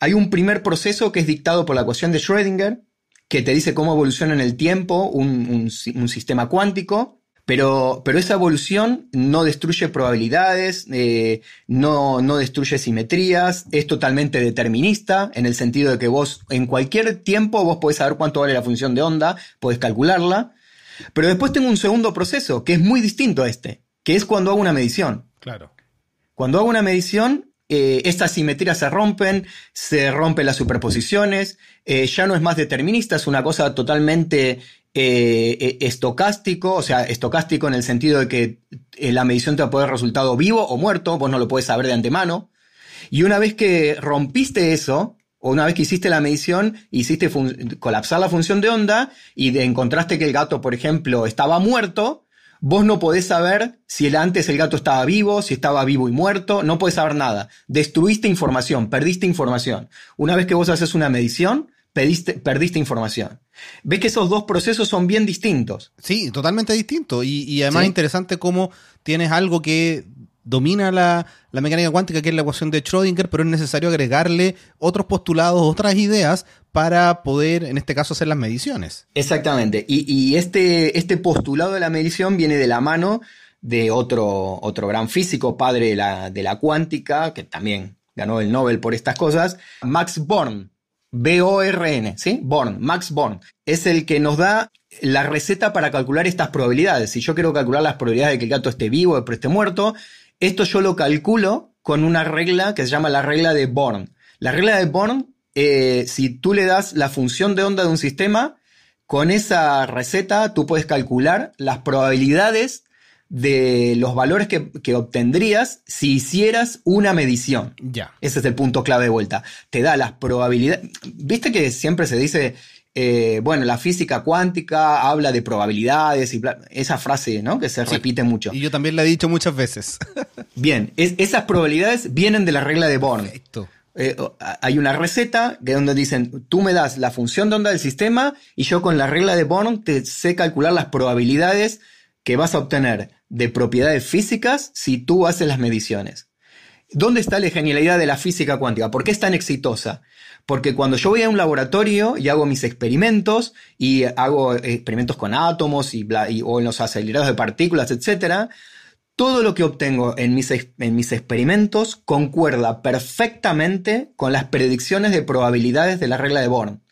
Hay un primer proceso que es dictado por la ecuación de Schrödinger, que te dice cómo evoluciona en el tiempo un sistema cuántico, pero, pero esa evolución no destruye probabilidades, eh, no, no destruye simetrías, es totalmente determinista, en el sentido de que vos en cualquier tiempo vos podés saber cuánto vale la función de onda, podés calcularla. Pero después tengo un segundo proceso, que es muy distinto a este, que es cuando hago una medición. Claro. Cuando hago una medición, eh, estas simetrías se rompen, se rompen las superposiciones, eh, ya no es más determinista, es una cosa totalmente eh, eh, estocástico, o sea, estocástico en el sentido de que eh, la medición te va a poder resultado vivo o muerto, vos no lo puedes saber de antemano. Y una vez que rompiste eso, o una vez que hiciste la medición, hiciste colapsar la función de onda y encontraste que el gato, por ejemplo, estaba muerto, vos no podés saber si antes el gato estaba vivo, si estaba vivo y muerto, no podés saber nada. Destruiste información, perdiste información. Una vez que vos haces una medición, perdiste información. Ves que esos dos procesos son bien distintos. Sí, totalmente distintos. Y, además interesante cómo tienes algo que domina la, mecánica cuántica, que es la ecuación de Schrödinger, pero es necesario agregarle otros postulados, otras ideas para poder, en este caso, hacer las mediciones. Exactamente. Y, este, este postulado de la medición viene de la mano de otro, otro gran físico, padre de la, de la cuántica, que también ganó el Nobel por estas cosas, Max Born. B-O-R-N, ¿sí? Born, Max Born, es el que nos da la receta para calcular estas probabilidades. Si yo quiero calcular las probabilidades de que el gato esté vivo o esté muerto, esto yo lo calculo con una regla que se llama la regla de Born. La regla de Born, eh, si tú le das la función de onda de un sistema, con esa receta tú puedes calcular las probabilidades de los valores que, obtendrías si hicieras una medición. Ya. Ese es el punto clave de vuelta. Te da las probabilidades. Viste que siempre se dice, eh, bueno, la física cuántica habla de probabilidades y esa frase, ¿no? Que se repite mucho. Y yo también la he dicho muchas veces. Bien, esas probabilidades vienen de la regla de Born. Eh, hay una receta que donde dicen, tú me das la función de onda del sistema y yo con la regla de Born te sé calcular las probabilidades que vas a obtener de propiedades físicas si tú haces las mediciones. ¿Dónde está la genialidad de la física cuántica? ¿Por qué es tan exitosa? Porque cuando yo voy a un laboratorio y hago mis experimentos y hago experimentos con átomos y, o en los aceleradores de partículas, etc., todo lo que obtengo en mis, en mis experimentos concuerda perfectamente con las predicciones de probabilidades de la regla de Born.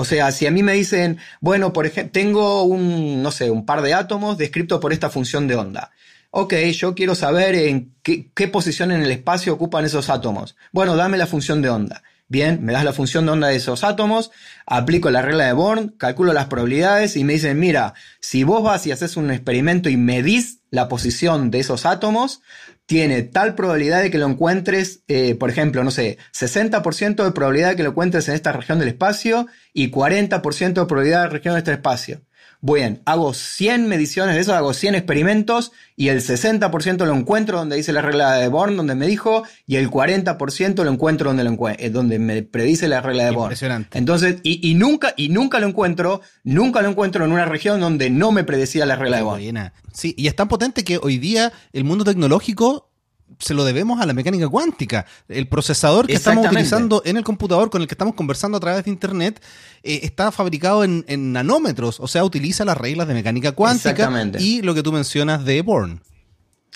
O sea, si a mí me dicen, bueno, por ejemplo, tengo un, no sé, un par de átomos descritos por esta función de onda. Ok, yo quiero saber en qué, qué posición en el espacio ocupan esos átomos. Bueno, dame la función de onda. Bien, me das la función de onda de esos átomos, aplico la regla de Born, calculo las probabilidades y me dicen, mira, si vos vas y haces un experimento y medís la posición de esos átomos, tiene tal probabilidad de que lo encuentres, eh, por ejemplo, no sé, 60% de probabilidad de que lo encuentres en esta región del espacio y 40% de probabilidad de región de este espacio. Bien, hago 100 mediciones de eso, hago 100 experimentos y el 60% lo encuentro donde dice la regla de Born, donde me dijo, y el 40% lo encuentro donde, lo eh, donde me predice la regla de Born. Impresionante. Entonces, y, y, nunca, y nunca lo encuentro, nunca lo encuentro en una región donde no me predecía la regla de Born. Sí, y es tan potente que hoy día el mundo tecnológico se lo debemos a la mecánica cuántica. El procesador que estamos utilizando en el computador con el que estamos conversando a través de Internet eh, está fabricado en, nanómetros, o sea, utiliza las reglas de mecánica cuántica y lo que tú mencionas de Born.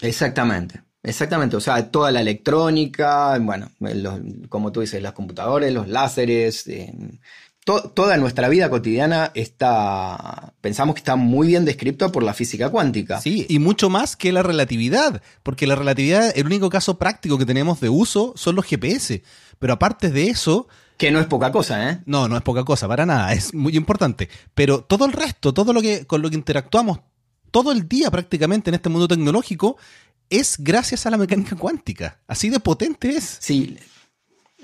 Exactamente. Exactamente, o sea, toda la electrónica, bueno, como tú dices, los computadores, los láseres, eh, toda nuestra vida cotidiana está, pensamos que está muy bien descrito por la física cuántica. Sí, y mucho más que la relatividad, porque la relatividad, el único caso práctico que tenemos de uso son los GPS. Pero aparte de eso... Que no es poca cosa, ¿eh? No, no es poca cosa, para nada, es muy importante. Pero todo el resto, todo lo que, con lo que interactuamos todo el día prácticamente en este mundo tecnológico, es gracias a la mecánica cuántica. Así de potente es. Sí,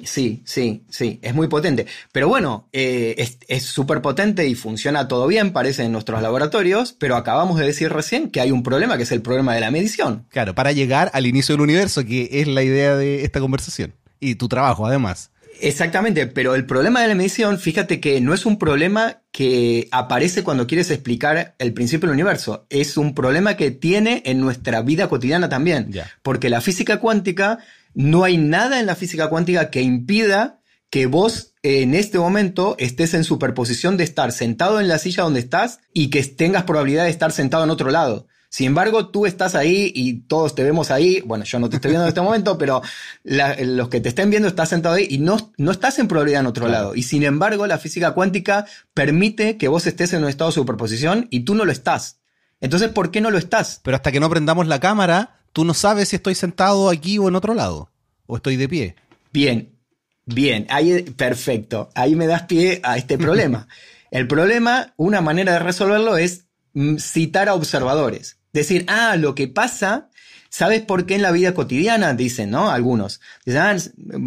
Sí, sí, sí, es muy potente. Pero bueno, eh, es súper potente y funciona todo bien, parece en nuestros laboratorios, pero acabamos de decir recién que hay un problema, que es el problema de la medición. Claro, para llegar al inicio del universo, que es la idea de esta conversación. Y tu trabajo, además. Exactamente, pero el problema de la medición, fíjate que no es un problema que aparece cuando quieres explicar el principio del universo, es un problema que tiene en nuestra vida cotidiana también, porque la física cuántica no hay nada en la física cuántica que impida que vos en este momento estés en superposición de estar sentado en la silla donde estás y que tengas probabilidad de estar sentado en otro lado. Sin embargo, tú estás ahí y todos te vemos ahí. Bueno, yo no te estoy viendo en este momento, pero los que te estén viendo estás sentado ahí y no, no estás en probabilidad en otro lado. Y sin embargo, la física cuántica permite que vos estés en un estado de superposición y tú no lo estás. Entonces, ¿por qué no lo estás? Pero hasta que no prendamos la cámara, tú no sabes si estoy sentado aquí o en otro lado, o estoy de pie. Bien, bien, ahí, perfecto. Ahí me das pie a este problema. El problema, una manera de resolverlo es mm, citar a observadores. Decir, ah, lo que pasa, ¿sabes por qué en la vida cotidiana? Dicen, ¿no? Algunos. Ah,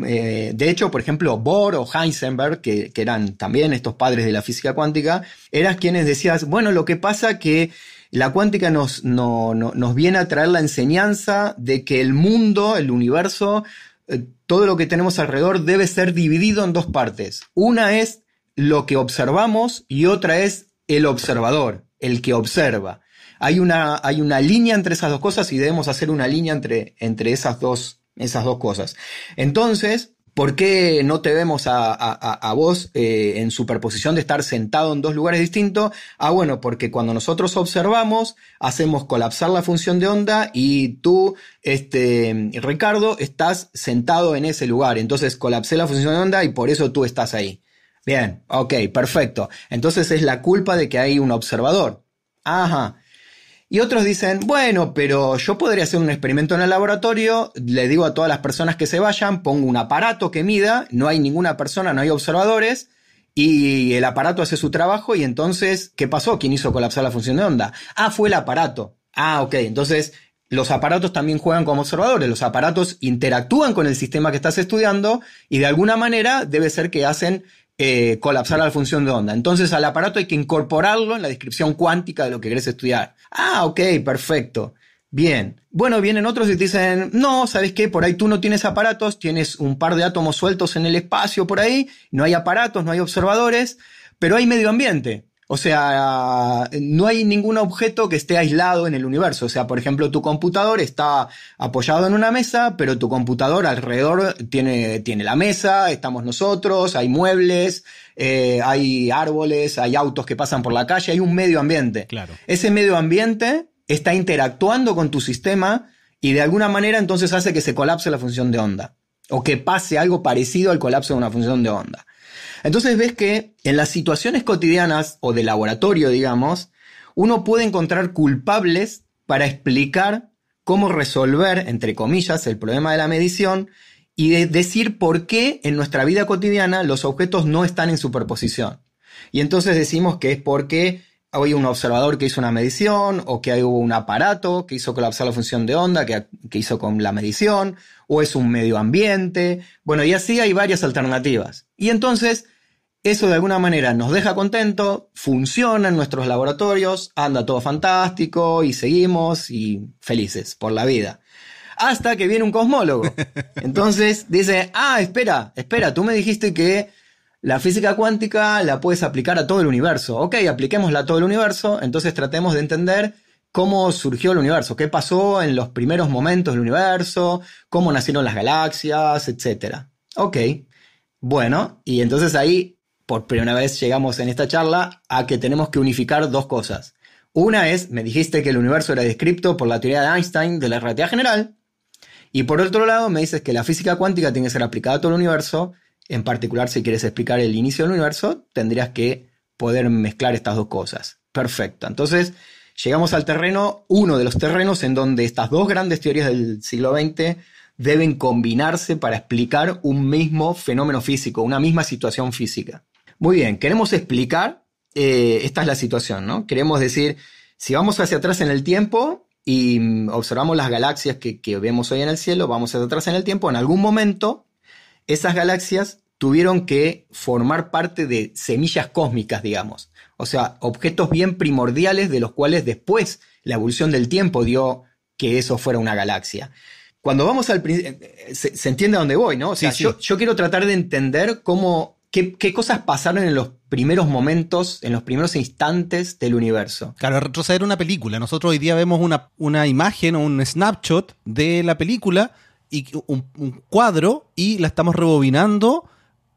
eh, de hecho, por ejemplo, Bohr o Heisenberg, que, que, eran también estos padres de la física cuántica, eran quienes decían, bueno, lo que pasa que la cuántica nos, nos viene a traer la enseñanza de que el mundo, el universo, eh, todo lo que tenemos alrededor debe ser dividido en dos partes. Una es lo que observamos y otra es el observador, el que observa. Hay una, hay una línea entre esas dos cosas y debemos hacer una línea entre, entre esas, dos, esas dos cosas. Entonces, ¿Por qué no te vemos a, vos eh, en superposición de estar sentado en dos lugares distintos? Ah, bueno, porque cuando nosotros observamos, hacemos colapsar la función de onda y tú, este, Ricardo, estás sentado en ese lugar. Entonces colapsé la función de onda y por eso tú estás ahí. Bien, ok, perfecto. Entonces es la culpa de que hay un observador. Ajá. Y otros dicen, bueno, pero yo podría hacer un experimento en el laboratorio, le digo a todas las personas que se vayan, pongo un aparato que mida, no hay ninguna persona, no hay observadores, y el aparato hace su trabajo y entonces, ¿qué pasó? ¿Quién hizo colapsar la función de onda? Ah, fue el aparato. Ah, ok, entonces los aparatos también juegan como observadores, los aparatos interactúan con el sistema que estás estudiando y de alguna manera debe ser que hacen eh, colapsar la función de onda. Entonces al aparato hay que incorporarlo en la descripción cuántica de lo que querés estudiar. Ah, ok, perfecto. Bien. Bueno, vienen otros y te dicen, no, ¿sabes qué? Por ahí tú no tienes aparatos, tienes un par de átomos sueltos en el espacio por ahí, no hay aparatos, no hay observadores, pero hay medio ambiente. O sea, no hay ningún objeto que esté aislado en el universo. O sea, por ejemplo, tu computador está apoyado en una mesa, pero tu computador alrededor tiene, tiene la mesa, estamos nosotros, hay muebles, eh, hay árboles, hay autos que pasan por la calle, hay un medio ambiente. Claro. Ese medio ambiente está interactuando con tu sistema y de alguna manera entonces hace que se colapse la función de onda. O que pase algo parecido al colapso de una función de onda. Entonces ves que en las situaciones cotidianas o de laboratorio, digamos, uno puede encontrar culpables para explicar cómo resolver, entre comillas, el problema de la medición y decir por qué en nuestra vida cotidiana los objetos no están en superposición. Y entonces decimos que es porque hay un observador que hizo una medición, o que hay un aparato que hizo colapsar la función de onda, que, que, hizo con la medición, o es un medio ambiente. Bueno, y así hay varias alternativas. Y entonces eso de alguna manera nos deja contento, funciona en nuestros laboratorios, anda todo fantástico y seguimos y felices por la vida. Hasta que viene un cosmólogo. Entonces dice, ah, espera, espera, tú me dijiste que la física cuántica la puedes aplicar a todo el universo. Ok, apliquémosla a todo el universo, entonces tratemos de entender cómo surgió el universo, qué pasó en los primeros momentos del universo, cómo nacieron las galaxias, etc. Ok, bueno, y entonces ahí por primera vez llegamos en esta charla a que tenemos que unificar dos cosas. Una es, me dijiste que el universo era descrito por la teoría de Einstein de la relatividad general, y por otro lado me dices que la física cuántica tiene que ser aplicada a todo el universo, en particular si quieres explicar el inicio del universo, tendrías que poder mezclar estas dos cosas. Perfecto. Entonces, llegamos al terreno, uno de los terrenos en donde estas dos grandes teorías del siglo XX deben combinarse para explicar un mismo fenómeno físico, una misma situación física. Muy bien, queremos explicar, eh, esta es la situación, ¿no? Queremos decir, si vamos hacia atrás en el tiempo y mm, observamos las galaxias que, que vemos hoy en el cielo, vamos hacia atrás en el tiempo, en algún momento esas galaxias tuvieron que formar parte de semillas cósmicas, digamos. O sea, objetos bien primordiales de los cuales después la evolución del tiempo dio que eso fuera una galaxia. Cuando vamos al eh, se, se entiende a dónde voy, ¿no? O sea, Yo, yo, quiero tratar de entender cómo ¿Qué, cosas pasaron en los primeros momentos, en los primeros instantes del universo? Claro, retroceder una película. Nosotros hoy día vemos una, una imagen o un snapshot de la película y un, cuadro y la estamos rebobinando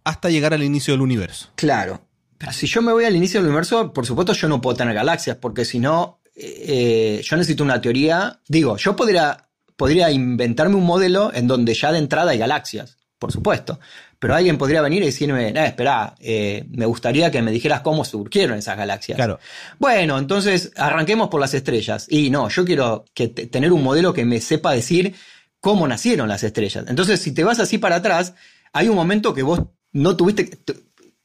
hasta llegar al inicio del universo. Claro. Pero si yo me voy al inicio del universo, por supuesto yo no puedo tener galaxias, porque si no, eh, yo necesito una teoría. Digo, yo podría, podría inventarme un modelo en donde ya de entrada hay galaxias, por supuesto. Pero alguien podría venir y decirme, eh, espera, eh, me gustaría que me dijeras cómo surgieron esas galaxias. Claro. Bueno, entonces arranquemos por las estrellas. Y no, yo quiero que tener un modelo que me sepa decir cómo nacieron las estrellas. Entonces, si te vas así para atrás, hay un momento que vos no tuviste,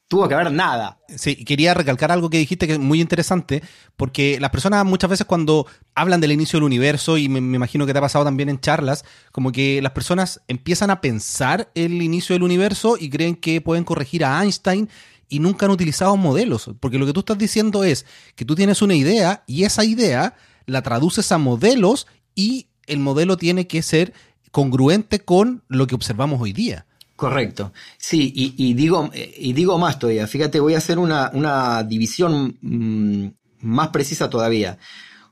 tuvo que haber nada. Sí, quería recalcar algo que dijiste que es muy interesante, porque las personas muchas veces cuando hablan del inicio del universo, y me, imagino que te ha pasado también en charlas, como que las personas empiezan a pensar el inicio del universo y creen que pueden corregir a Einstein y nunca han utilizado modelos, porque lo que tú estás diciendo es que tú tienes una idea y esa idea la traduces a modelos y el modelo tiene que ser congruente con lo que observamos hoy día. Correcto. Sí, y, digo, y digo más todavía. Fíjate, voy a hacer una, división mm, más precisa todavía.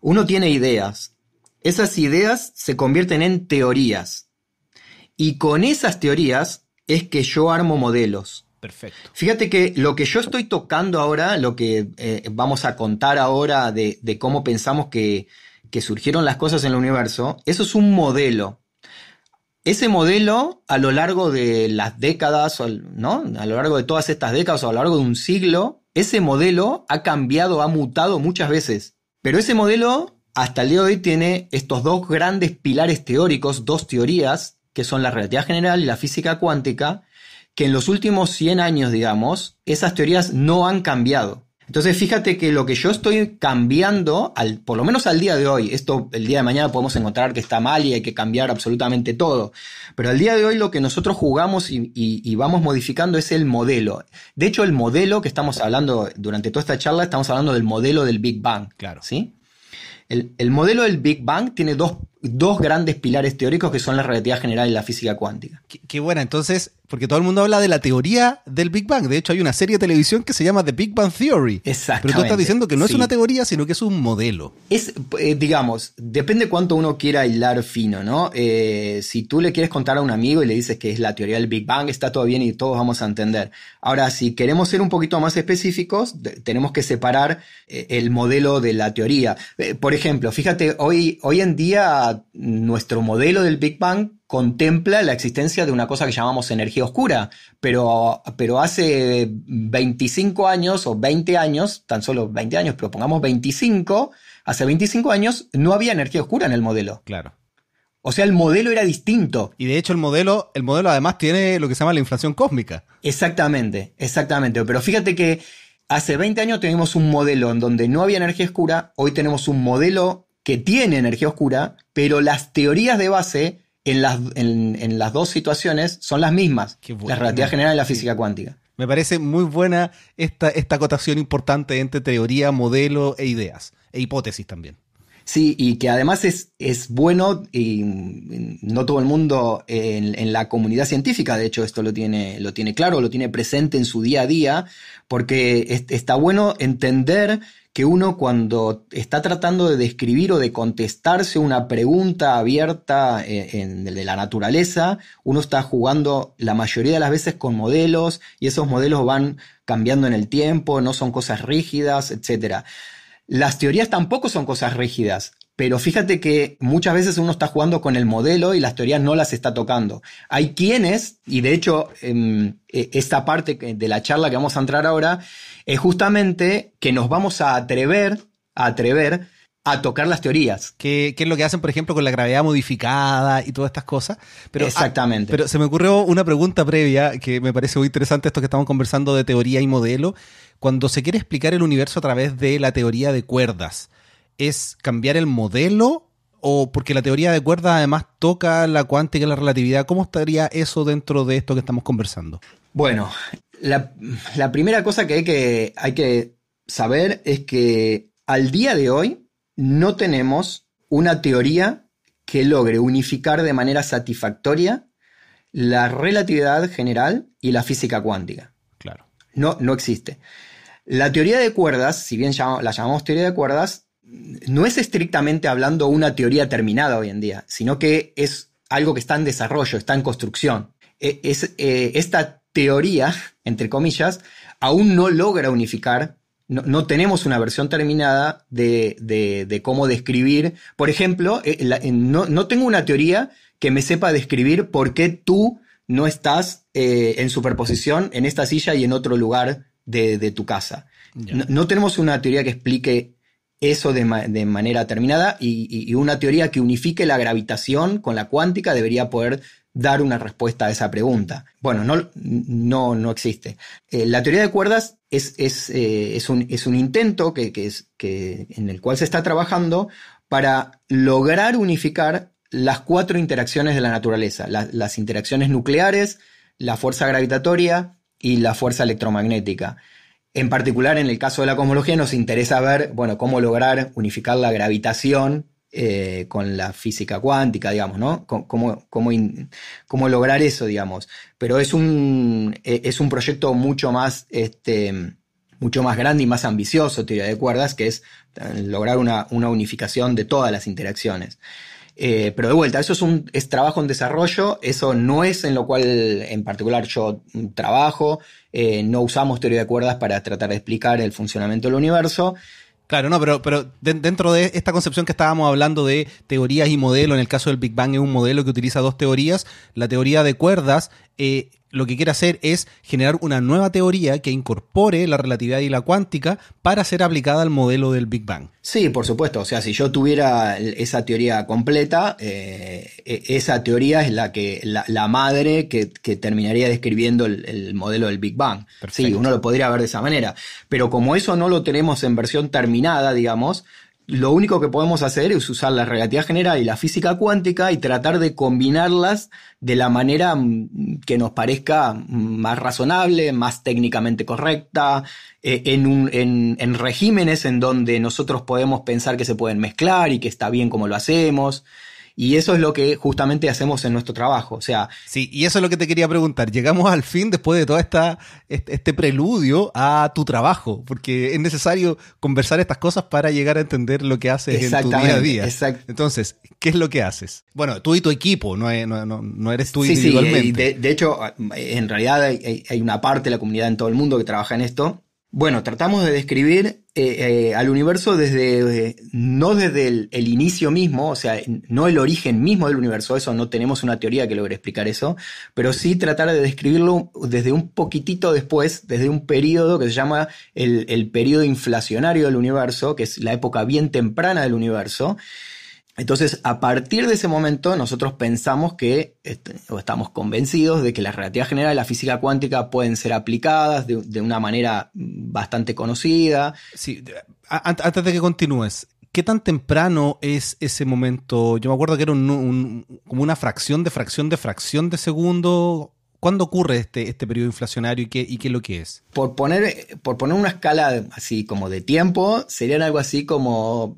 Uno tiene ideas. Esas ideas se convierten en teorías. Y con esas teorías es que yo armo modelos. Perfecto. Fíjate que lo que yo estoy tocando ahora, lo que eh, vamos a contar ahora de, cómo pensamos que, que surgieron las cosas en el universo, eso es un modelo. Ese modelo, a lo largo de las décadas, ¿no? A lo largo de todas estas décadas o a lo largo de un siglo, ese modelo ha cambiado, ha mutado muchas veces. Pero ese modelo, hasta el día de hoy, tiene estos dos grandes pilares teóricos, dos teorías, que son la relatividad general y la física cuántica, que en los últimos 100 años, digamos, esas teorías no han cambiado. Entonces fíjate que lo que yo estoy cambiando, al, por lo menos al día de hoy, esto el día de mañana podemos encontrar que está mal y hay que cambiar absolutamente todo, pero al día de hoy lo que nosotros jugamos y, vamos modificando es el modelo. De hecho, el modelo que estamos hablando durante toda esta charla, estamos hablando del modelo del Big Bang. Claro. ¿sí? El, el modelo del Big Bang tiene dos, dos, grandes pilares teóricos que son la relatividad general y la física cuántica. Qué, qué buena, entonces porque todo el mundo habla de la teoría del Big Bang. De hecho, hay una serie de televisión que se llama The Big Bang Theory. Exactamente. Pero tú estás diciendo que no es una teoría, sino que es un modelo. Es, eh, digamos, depende cuánto uno quiera hilar fino, ¿no? Eh, si tú le quieres contar a un amigo y le dices que es la teoría del Big Bang, está todo bien y todos vamos a entender. Ahora, si queremos ser un poquito más específicos, tenemos que separar eh, el modelo de la teoría. por ejemplo, fíjate, hoy, hoy en día nuestro modelo del Big Bang contempla la existencia de una cosa que llamamos energía oscura, pero, pero hace 25 años o 20 años, tan solo 20 años, pero pongamos 25, hace 25 años no había energía oscura en el modelo. Claro. O sea, el modelo era distinto. Y de hecho el modelo, el modelo además tiene lo que se llama la inflación cósmica. Exactamente, exactamente. Pero fíjate que hace 20 años teníamos un modelo en donde no había energía oscura, hoy tenemos un modelo que tiene energía oscura, pero las teorías de base en las, en, las dos situaciones son las mismas, la relatividad general y la física cuántica. Me parece muy buena esta, esta acotación importante entre teoría, modelo e ideas, e hipótesis también. Sí, y que además es, es bueno, y no todo el mundo en, la comunidad científica, de hecho, esto lo tiene, lo tiene claro, lo tiene presente en su día a día, porque está bueno entender que uno cuando está tratando de describir o de contestarse una pregunta abierta eh, en, de la naturaleza, uno está jugando la mayoría de las veces con modelos y esos modelos van cambiando en el tiempo, no son cosas rígidas, etcétera. Las teorías tampoco son cosas rígidas, pero fíjate que muchas veces uno está jugando con el modelo y las teorías no las está tocando. Hay quienes, y de hecho em, e, esta parte de la charla que vamos a entrar ahora, es justamente que nos vamos a atrever, a atrever a tocar las teorías. ¿Qué, es lo que hacen, por ejemplo, con la gravedad modificada y todas estas cosas? Pero, ah, Exactamente. pero se me ocurrió una pregunta previa que me parece muy interesante, esto que estamos conversando de teoría y modelo. Cuando se quiere explicar el universo a través de la teoría de cuerdas, ¿es cambiar el modelo o porque la teoría de cuerdas además toca la cuántica y la relatividad? ¿Cómo estaría eso dentro de esto que estamos conversando? Bueno, la, primera cosa que hay, que hay que saber es que al día de hoy no tenemos una teoría que logre unificar de manera satisfactoria la relatividad general y la física cuántica. Claro. No, no existe. La teoría de cuerdas, si bien la llamamos teoría de cuerdas, no es estrictamente hablando una teoría terminada hoy en día, sino que es algo que está en desarrollo, está en construcción. E, es, eh, esta teoría, entre comillas, aún no logra unificar, no, tenemos una versión terminada de, cómo describir. Por ejemplo, eh, no, tengo una teoría que me sepa describir por qué tú no estás eh, en superposición en esta silla y en otro lugar de, tu casa. No, tenemos una teoría que explique eso de, manera terminada y, una teoría que unifique la gravitación con la cuántica debería poder dar una respuesta a esa pregunta. Bueno, no, no, no existe. Eh, la teoría de cuerdas es, es, eh, es, un, es un, intento que, es, que, en el cual se está trabajando para lograr unificar las cuatro interacciones de la naturaleza, las interacciones nucleares, la fuerza gravitatoria, y la fuerza electromagnética. En particular, en el caso de la cosmología, nos interesa ver, bueno, cómo lograr unificar la gravitación eh, con la física cuántica, digamos, ¿no? Cómo, cómo, lograr eso, digamos. Pero es un, e, es un proyecto mucho más, este, mucho más grande y más ambicioso, teoría de cuerdas, que es eh, lograr una, una unificación de todas las interacciones. Eh, pero de vuelta, eso es un es trabajo en desarrollo, eso no es en lo cual en particular yo trabajo, eh, no usamos teoría de cuerdas para tratar de explicar el funcionamiento del universo. Claro, no, pero, pero dentro de esta concepción que estábamos hablando de teorías y modelos, en el caso del Big Bang es un modelo que utiliza dos teorías, la teoría de cuerdas eh, lo que quiere hacer es generar una nueva teoría que incorpore la relatividad y la cuántica para ser aplicada al modelo del Big Bang. Sí, por supuesto. O sea, si yo tuviera esa teoría completa, eh, e, esa teoría es la que la, madre que, terminaría describiendo el, modelo del Big Bang. Sí, uno lo podría ver de esa manera. Pero como eso no lo tenemos en versión terminada, digamos, lo único que podemos hacer es usar la relatividad general y la física cuántica y tratar de combinarlas de la manera mm, que nos parezca más razonable, más técnicamente correcta, eh, en, en regímenes en donde nosotros podemos pensar que se pueden mezclar y que está bien como lo hacemos. Y eso es lo que justamente hacemos en nuestro trabajo. O sea. Sí, y eso es lo que te quería preguntar. Llegamos al fin, después de todo esta, este, este preludio, a tu trabajo, porque es necesario conversar estas cosas para llegar a entender lo que haces en tu día a día. Exacto. Entonces, ¿qué es lo que haces? Bueno, tú y tu equipo, no, no, no, eres tú individualmente. Sí, de, hecho, en realidad hay, hay una parte de la comunidad en todo el mundo que trabaja en esto. Bueno, tratamos de describir eh, eh, al universo desde, no desde el, inicio mismo, o sea, no el origen mismo del universo, eso no tenemos una teoría que logre explicar eso, pero sí tratar de describirlo desde un poquitito después, desde un periodo que se llama el, el periodo inflacionario del universo, que es la época bien temprana del universo, entonces, a partir de ese momento, nosotros pensamos que, este, o estamos convencidos de que la relatividad general y la física cuántica pueden ser aplicadas de, una manera bastante conocida. Sí, antes de que continúes, ¿qué tan temprano es ese momento? Yo me acuerdo que era como una fracción de fracción de fracción de segundo. ¿Cuándo ocurre este, este periodo inflacionario y qué, y qué es lo que es? Por poner, por poner una escala así como de tiempo, serían algo así como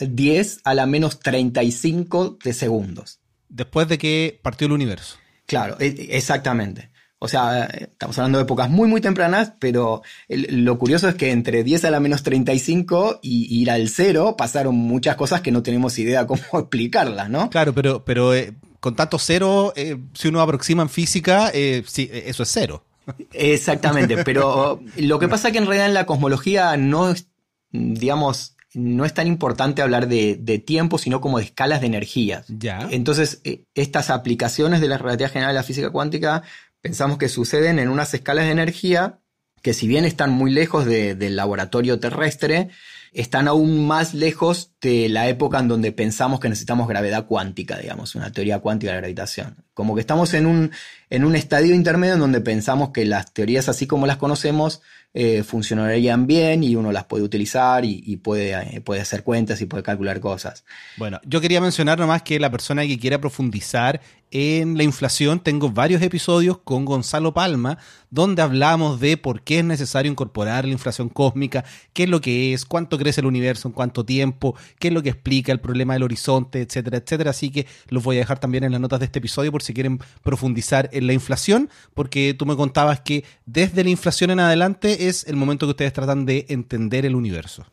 10 a la menos 35 de segundos. Después de que partió el universo. Claro, e, exactamente. O sea, estamos hablando de épocas muy, muy tempranas, pero lo curioso es que entre 10 a la menos 35 y ir al cero pasaron muchas cosas que no tenemos idea cómo explicarlas, ¿no? Claro, pero, pero eh, con tanto cero, eh, si uno aproxima en física, eh, sí, eso es cero. Exactamente, pero lo que pasa es que en realidad en la cosmología no es, digamos, no es tan importante hablar de, tiempo, sino como de escalas de energías. Ya. Entonces, estas aplicaciones de la relatividad general de la física cuántica pensamos que suceden en unas escalas de energía que si bien están muy lejos del laboratorio terrestre, están aún más lejos de la época en donde pensamos que necesitamos gravedad cuántica, digamos, una teoría cuántica de la gravitación. Como que estamos en un, en un estadio intermedio en donde pensamos que las teorías así como las conocemos eh, funcionarían bien y uno las puede utilizar y, puede, eh, puede hacer cuentas y puede calcular cosas. Bueno, yo quería mencionar nomás que la persona que quiera profundizar en la inflación, tengo varios episodios con Gonzalo Palma, donde hablamos de por qué es necesario incorporar la inflación cósmica, qué es lo que es, cuánto crece el universo, en cuánto tiempo, qué es lo que explica el problema del horizonte, etcétera, etcétera. Así que los voy a dejar también en las notas de este episodio por si quieren profundizar en la inflación, porque tú me contabas que desde la inflación en adelante es el momento que ustedes tratan de entender el universo.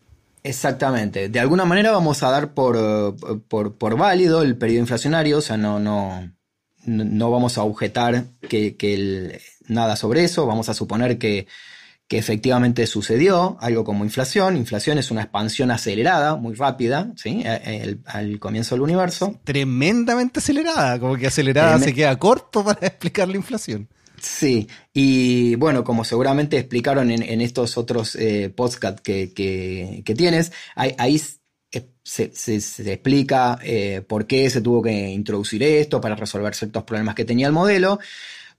Exactamente. De alguna manera vamos a dar por, por, válido el periodo inflacionario, o sea, no, no, no vamos a objetar que, nada sobre eso, vamos a suponer que, efectivamente sucedió algo como inflación. Inflación es una expansión acelerada, muy rápida, ¿sí? al comienzo del universo. Tremendamente acelerada, como que acelerada se queda corto para explicar la inflación. Sí, y bueno, como seguramente explicaron en, estos otros eh, podcasts que, tienes, ahí, se, explica eh, por qué se tuvo que introducir esto para resolver ciertos problemas que tenía el modelo.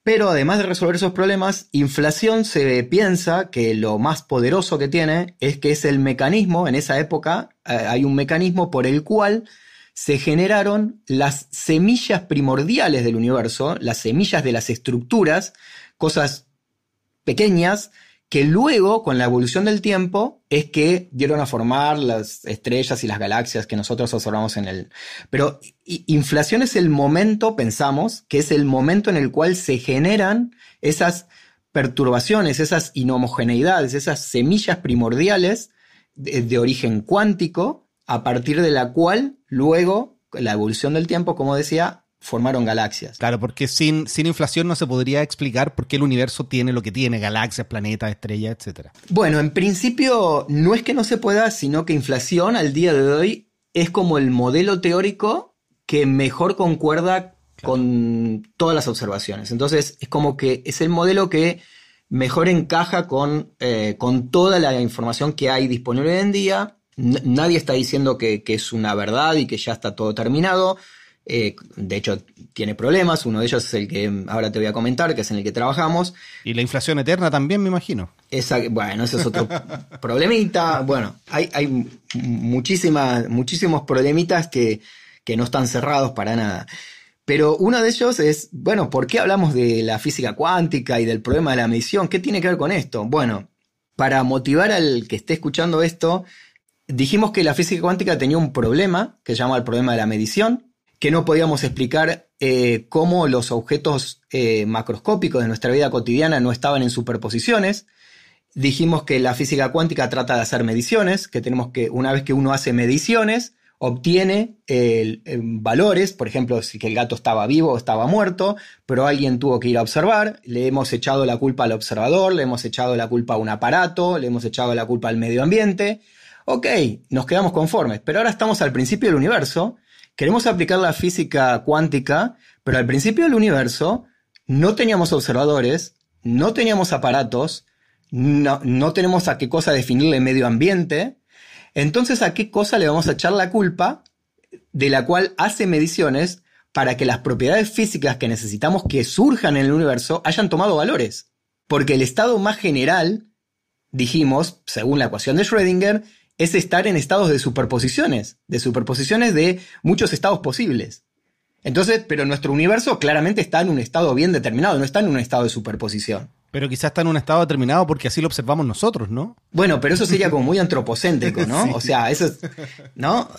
Pero además de resolver esos problemas, inflación se piensa que lo más poderoso que tiene es que es el mecanismo, en esa época eh, hay un mecanismo por el cual se generaron las semillas primordiales del universo, las semillas de las estructuras, cosas pequeñas que luego, con la evolución del tiempo, es que dieron a formar las estrellas y las galaxias que nosotros observamos en el... Pero inflación es el momento, pensamos, que es el momento en el cual se generan esas perturbaciones, esas inhomogeneidades, esas semillas primordiales de, origen cuántico, a partir de la cual luego, la evolución del tiempo, como decía, formaron galaxias. Claro, porque sin, sin inflación no se podría explicar por qué el universo tiene lo que tiene, galaxias, planetas, estrellas, etc. Bueno, en principio no es que no se pueda, sino que inflación al día de hoy es como el modelo teórico que mejor concuerda con todas las observaciones. Entonces es como que es el modelo que mejor encaja con, eh, con toda la información que hay disponible hoy en día. nadie está diciendo que, que es una verdad y que ya está todo terminado eh, de hecho, tiene problemas. Uno de ellos es el que ahora te voy a comentar, que es en el que trabajamos. Y la inflación eterna también, me imagino. bueno, ese es otro problemita. Bueno, hay, hay muchísimos problemitas que, que no están cerrados para nada. Pero uno de ellos es, bueno, ¿por qué hablamos de la física cuántica y del problema de la medición? ¿Qué tiene que ver con esto? Bueno, para motivar al que esté escuchando esto, dijimos que la física cuántica tenía un problema que se llama el problema de la medición, que no podíamos explicar eh, cómo los objetos eh, macroscópicos de nuestra vida cotidiana no estaban en superposiciones. Dijimos que la física cuántica trata de hacer mediciones, que tenemos que, una vez que uno hace mediciones, obtiene valores, por ejemplo, si el gato estaba vivo o estaba muerto, pero alguien tuvo que ir a observar, le hemos echado la culpa al observador, le hemos echado la culpa a un aparato, le hemos echado la culpa al medio ambiente. Ok, nos quedamos conformes, pero ahora estamos al principio del universo Queremos aplicar la física cuántica, pero al principio del universo no teníamos observadores, no teníamos aparatos, no, no tenemos a qué cosa definirle medio ambiente. Entonces, ¿a qué cosa le vamos a echar la culpa de la cual hace mediciones para que las propiedades físicas que necesitamos que surjan en el universo hayan tomado valores? Porque el estado más general, dijimos, según la ecuación de Schrödinger, es estar en estados de superposiciones, de superposiciones de muchos estados posibles. Entonces, pero nuestro universo claramente está en un estado bien determinado, no está en un estado de superposición. Pero quizás está en un estado determinado porque así lo observamos nosotros, ¿no? Bueno, pero eso sería como muy antropocéntrico, ¿no? O sea, eso es, ¿no?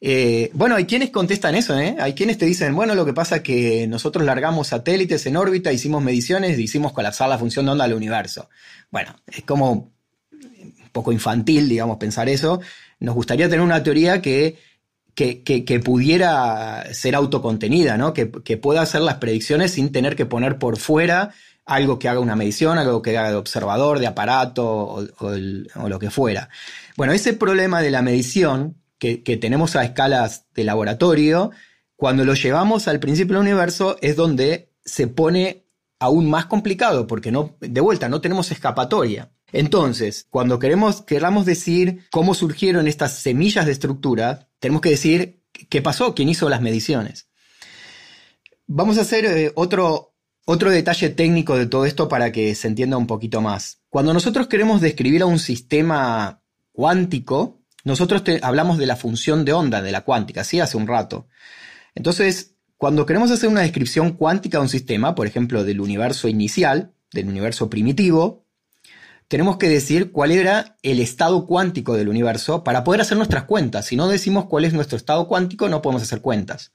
Eh, bueno, hay quienes contestan eso, ¿eh? Hay quienes te dicen, bueno, lo que pasa es que nosotros largamos satélites en órbita, hicimos mediciones, hicimos colapsar la función de onda del universo. Bueno, es como poco infantil, digamos, pensar eso. Nos gustaría tener una teoría que que, pudiera ser autocontenida, ¿no? Que, que, pueda hacer las predicciones sin tener que poner por fuera algo que haga una medición, algo que haga de observador, de aparato o, lo que fuera. Bueno, ese problema de la medición que, tenemos a escalas de laboratorio, cuando lo llevamos al principio del universo es donde se pone aún más complicado, porque no, de vuelta, no tenemos escapatoria. Entonces, cuando queremos, queramos decir cómo surgieron estas semillas de estructura, tenemos que decir qué pasó, quién hizo las mediciones. Vamos a hacer eh, otro, otro detalle técnico de todo esto para que se entienda un poquito más. Cuando nosotros queremos describir a un sistema cuántico, nosotros hablamos de la función de onda de la cuántica, ¿sí? Hace un rato. Entonces, cuando queremos hacer una descripción cuántica de un sistema, por ejemplo, del universo inicial, del universo primitivo, tenemos que decir cuál era el estado cuántico del universo para poder hacer nuestras cuentas. Si no decimos cuál es nuestro estado cuántico, no podemos hacer cuentas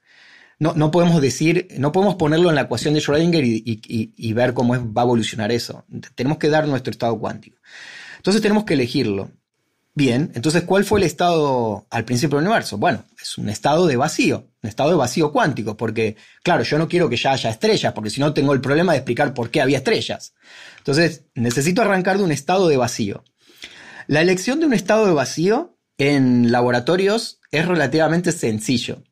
no, podemos decir, no podemos ponerlo en la ecuación de Schrödinger y, ver cómo va a evolucionar eso. Tenemos que dar nuestro estado cuántico. Entonces tenemos que elegirlo. Bien, entonces, ¿cuál fue el estado al principio del universo? Bueno, es un estado de vacío, un estado de vacío cuántico, porque, claro, yo no quiero que ya haya estrellas, porque si no tengo el problema de explicar por qué había estrellas. Entonces, necesito arrancar de un estado de vacío. La elección de un estado de vacío en laboratorios es relativamente sencillo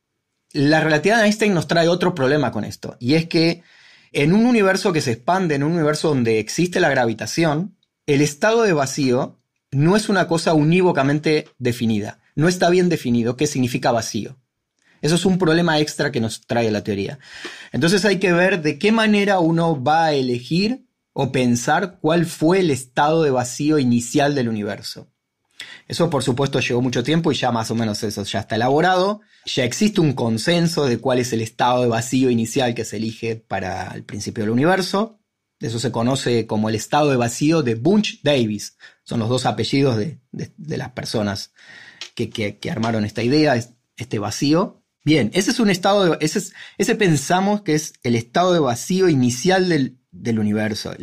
la relatividad de Einstein nos trae otro problema con esto, y es que en un universo que se expande, en un universo donde existe la gravitación, el estado de vacío no es una cosa unívocamente definida, no está bien definido qué significa vacío. Eso es un problema extra que nos trae la teoría. Entonces hay que ver de qué manera uno va a elegir o pensar cuál fue el estado de vacío inicial del universo. Eso por supuesto llevó mucho tiempo y ya más o menos eso ya está elaborado. Ya existe un consenso de cuál es el estado de vacío inicial que se elige para el principio del universo. Eso se conoce como el estado de vacío de Bunch Davis. Son los dos apellidos de, las personas que, armaron esta idea, este vacío. Bien, ese es un estado de, ese, ese pensamos que es el estado de vacío inicial del, del universo.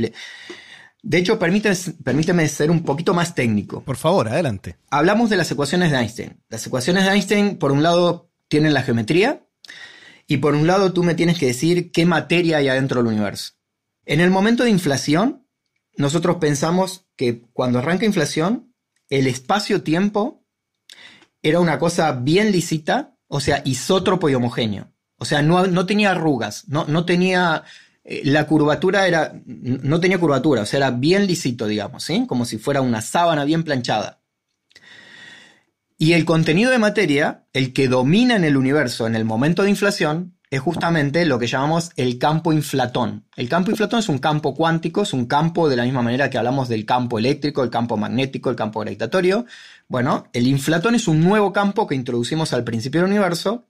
De hecho, permíteme, ser un poquito más técnico. Por favor, adelante. Hablamos de las ecuaciones de Einstein. Las ecuaciones de Einstein, por un lado, tienen la geometría y por un lado tú me tienes que decir qué materia hay adentro del universo. En el momento de inflación, nosotros pensamos que cuando arranca inflación, el espacio-tiempo era una cosa bien lícita, o sea, isótropo y homogéneo. O sea, no, no tenía arrugas, no, no tenía eh, la curvatura era, no tenía curvatura, o sea, era bien lisito, digamos, ¿sí? como si fuera una sábana bien planchada. Y el contenido de materia, el que domina en el universo en el momento de inflación, es justamente lo que llamamos el campo inflatón. El campo inflatón es un campo cuántico, es un campo de la misma manera que hablamos del campo eléctrico, el campo magnético, el campo gravitatorio. Bueno, el inflatón es un nuevo campo que introducimos al principio del universo,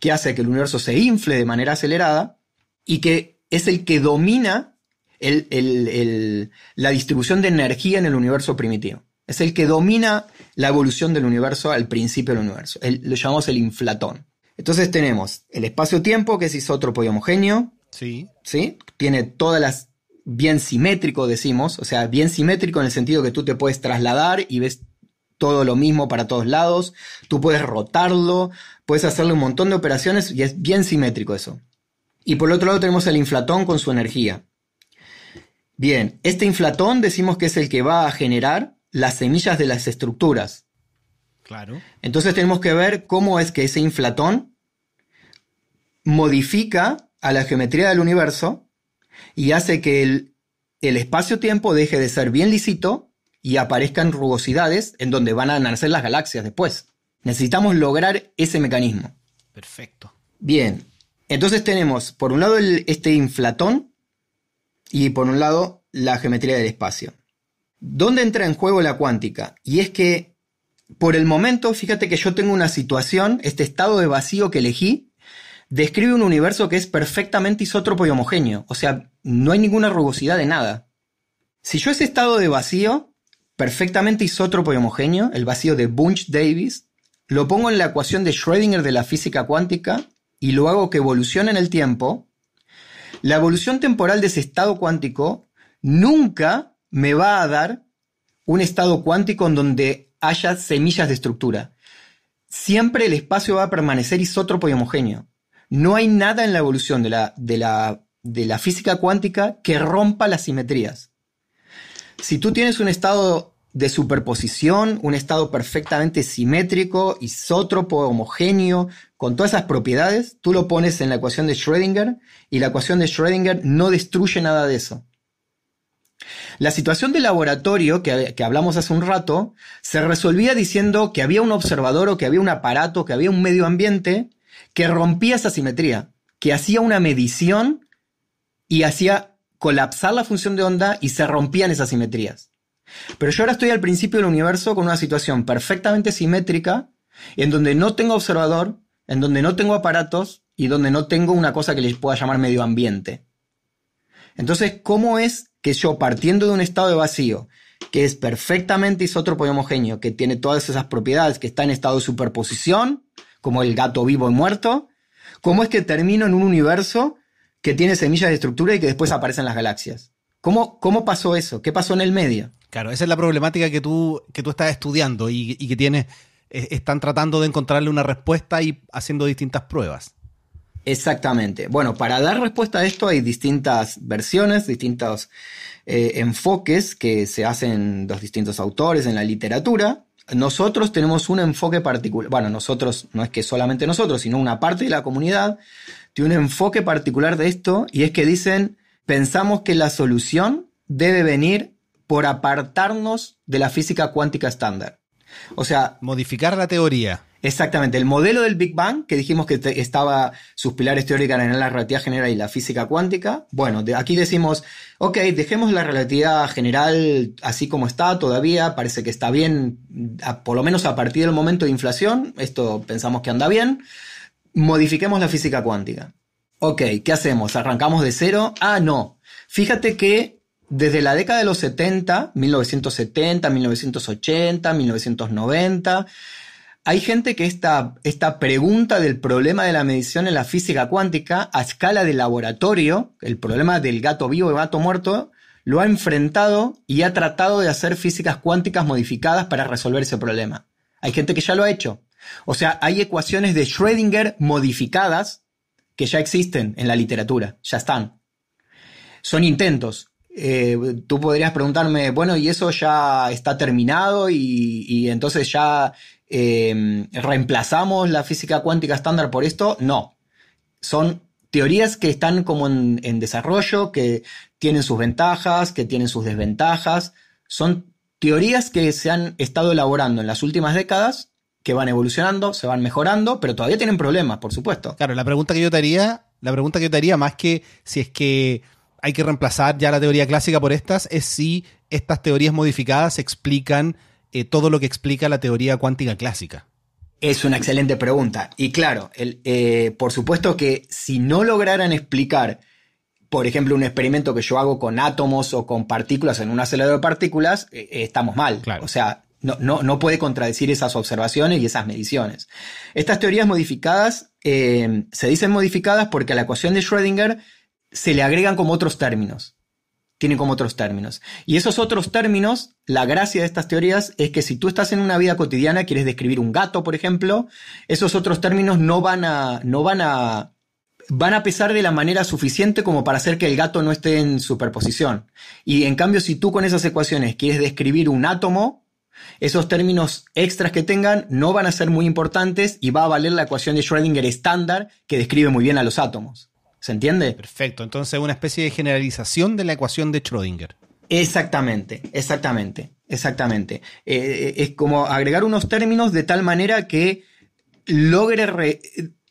que hace que el universo se infle de manera acelerada y que es el que domina la distribución de energía en el universo primitivo. Es el que domina la evolución del universo al principio del universo. lo llamamos el inflatón. Entonces tenemos el espacio-tiempo, que es isótropo y homogéneo. Sí. ¿Sí? Tiene todas las. bien simétrico, decimos. O sea, bien simétrico en el sentido que tú te puedes trasladar y ves todo lo mismo para todos lados. Tú puedes rotarlo, puedes hacerle un montón de operaciones y es bien simétrico eso. Y por el otro lado tenemos el inflatón con su energía. Bien, este inflatón decimos que es el que va a generar las semillas de las estructuras. Claro. Entonces tenemos que ver cómo es que ese inflatón modifica a la geometría del universo y hace que el, el espacio-tiempo deje de ser bien lisito y aparezcan rugosidades en donde van a nacer las galaxias después. Necesitamos lograr ese mecanismo. Perfecto. Bien, entonces tenemos, por un lado, este inflatón y por un lado, la geometría del espacio. ¿Dónde entra en juego la cuántica? Y es que, por el momento, fíjate que yo tengo una situación, este estado de vacío que elegí, describe un universo que es perfectamente isótropo y homogéneo. O sea, no hay ninguna rugosidad de nada. Si yo ese estado de vacío, perfectamente isótropo y homogéneo, el vacío de Bunch-Davis, lo pongo en la ecuación de Schrödinger de la física cuántica y lo hago que evolucione en el tiempo, la evolución temporal de ese estado cuántico nunca me va a dar un estado cuántico en donde haya semillas de estructura. Siempre el espacio va a permanecer isótropo y homogéneo. No hay nada en la evolución de la, de la, de la física cuántica que rompa las simetrías. Si tú tienes un estado de superposición, un estado perfectamente simétrico, isótropo, homogéneo, con todas esas propiedades, tú lo pones en la ecuación de Schrödinger y la ecuación de Schrödinger no destruye nada de eso. La situación de laboratorio que, hablamos hace un rato se resolvía diciendo que había un observador o que había un aparato, que había un medio ambiente que rompía esa simetría, que hacía una medición y hacía colapsar la función de onda y se rompían esas simetrías. Pero yo ahora estoy al principio del universo con una situación perfectamente simétrica, en donde no tengo observador, en donde no tengo aparatos y donde no tengo una cosa que les pueda llamar medio ambiente. Entonces, ¿cómo es que yo partiendo de un estado de vacío, que es perfectamente isótropo y homogéneo, que tiene todas esas propiedades, que está en estado de superposición, como el gato vivo y muerto, cómo es que termino en un universo que tiene semillas de estructura y que después aparecen las galaxias? ¿Cómo, cómo pasó eso? ¿Qué pasó en el medio? Claro, esa es la problemática que tú, que tú estás estudiando y, que tienes, eh, están tratando de encontrarle una respuesta y haciendo distintas pruebas. Exactamente. Bueno, para dar respuesta a esto hay distintas versiones, distintos eh, enfoques que se hacen los distintos autores en la literatura. Nosotros tenemos un enfoque particular, bueno, nosotros no es que solamente nosotros, sino una parte de la comunidad tiene un enfoque particular de esto y es que dicen, pensamos que la solución debe venir por apartarnos de la física cuántica estándar. O sea... Modificar la teoría. Exactamente, el modelo del Big Bang, que dijimos que estaba sus pilares teóricos en la relatividad general y la física cuántica, bueno, de aquí decimos, ok, dejemos la relatividad general así como está todavía, parece que está bien, por lo menos a partir del momento de inflación, esto pensamos que anda bien, modifiquemos la física cuántica. Ok, ¿qué hacemos? ¿Arrancamos de cero? Ah, no. Fíjate que desde la década de los 70, 1970, 1980, 1990, hay gente que esta, esta pregunta del problema de la medición en la física cuántica a escala de laboratorio, el problema del gato vivo y gato muerto, lo ha enfrentado y ha tratado de hacer físicas cuánticas modificadas para resolver ese problema. Hay gente que ya lo ha hecho. O sea, hay ecuaciones de Schrödinger modificadas que ya existen en la literatura, ya están. Son intentos. Eh, tú podrías preguntarme, bueno, ¿y eso ya está terminado y, y entonces ya Em, ¿reemplazamos la física cuántica estándar por esto? No. Son teorías que están como en, desarrollo, que tienen sus ventajas, que tienen sus desventajas. Son teorías que se han estado elaborando en las últimas décadas, que van evolucionando, se van mejorando, pero todavía tienen problemas, por supuesto. Claro, la pregunta que yo te haría, la pregunta que yo te haría, más que si es que hay que reemplazar ya la teoría clásica por estas, es si estas teorías modificadas explican eh, todo lo que explica la teoría cuántica clásica? Es una excelente pregunta. Y claro, eh, por supuesto que si no lograran explicar, por ejemplo, un experimento que yo hago con átomos o con partículas en un acelerador de partículas, eh, estamos mal. O sea, no, no, puede contradecir esas observaciones y esas mediciones. Estas teorías modificadas se dicen modificadas porque a la ecuación de Schrödinger se le agregan como otros términos tiene como otros términos. Y esos otros términos, la gracia de estas teorías es que si tú estás en una vida cotidiana, quieres describir un gato, por ejemplo, esos otros términos no van a, no van a, van a pesar de la manera suficiente como para hacer que el gato no esté en superposición. Y en cambio, si tú con esas ecuaciones quieres describir un átomo, esos términos extras que tengan no van a ser muy importantes y va a valer la ecuación de Schrödinger estándar que describe muy bien a los átomos. ¿Se entiende? Perfecto. Entonces, una especie de generalización de la ecuación de Schrödinger. Exactamente, exactamente, exactamente. Eh, es como agregar unos términos de tal manera que logre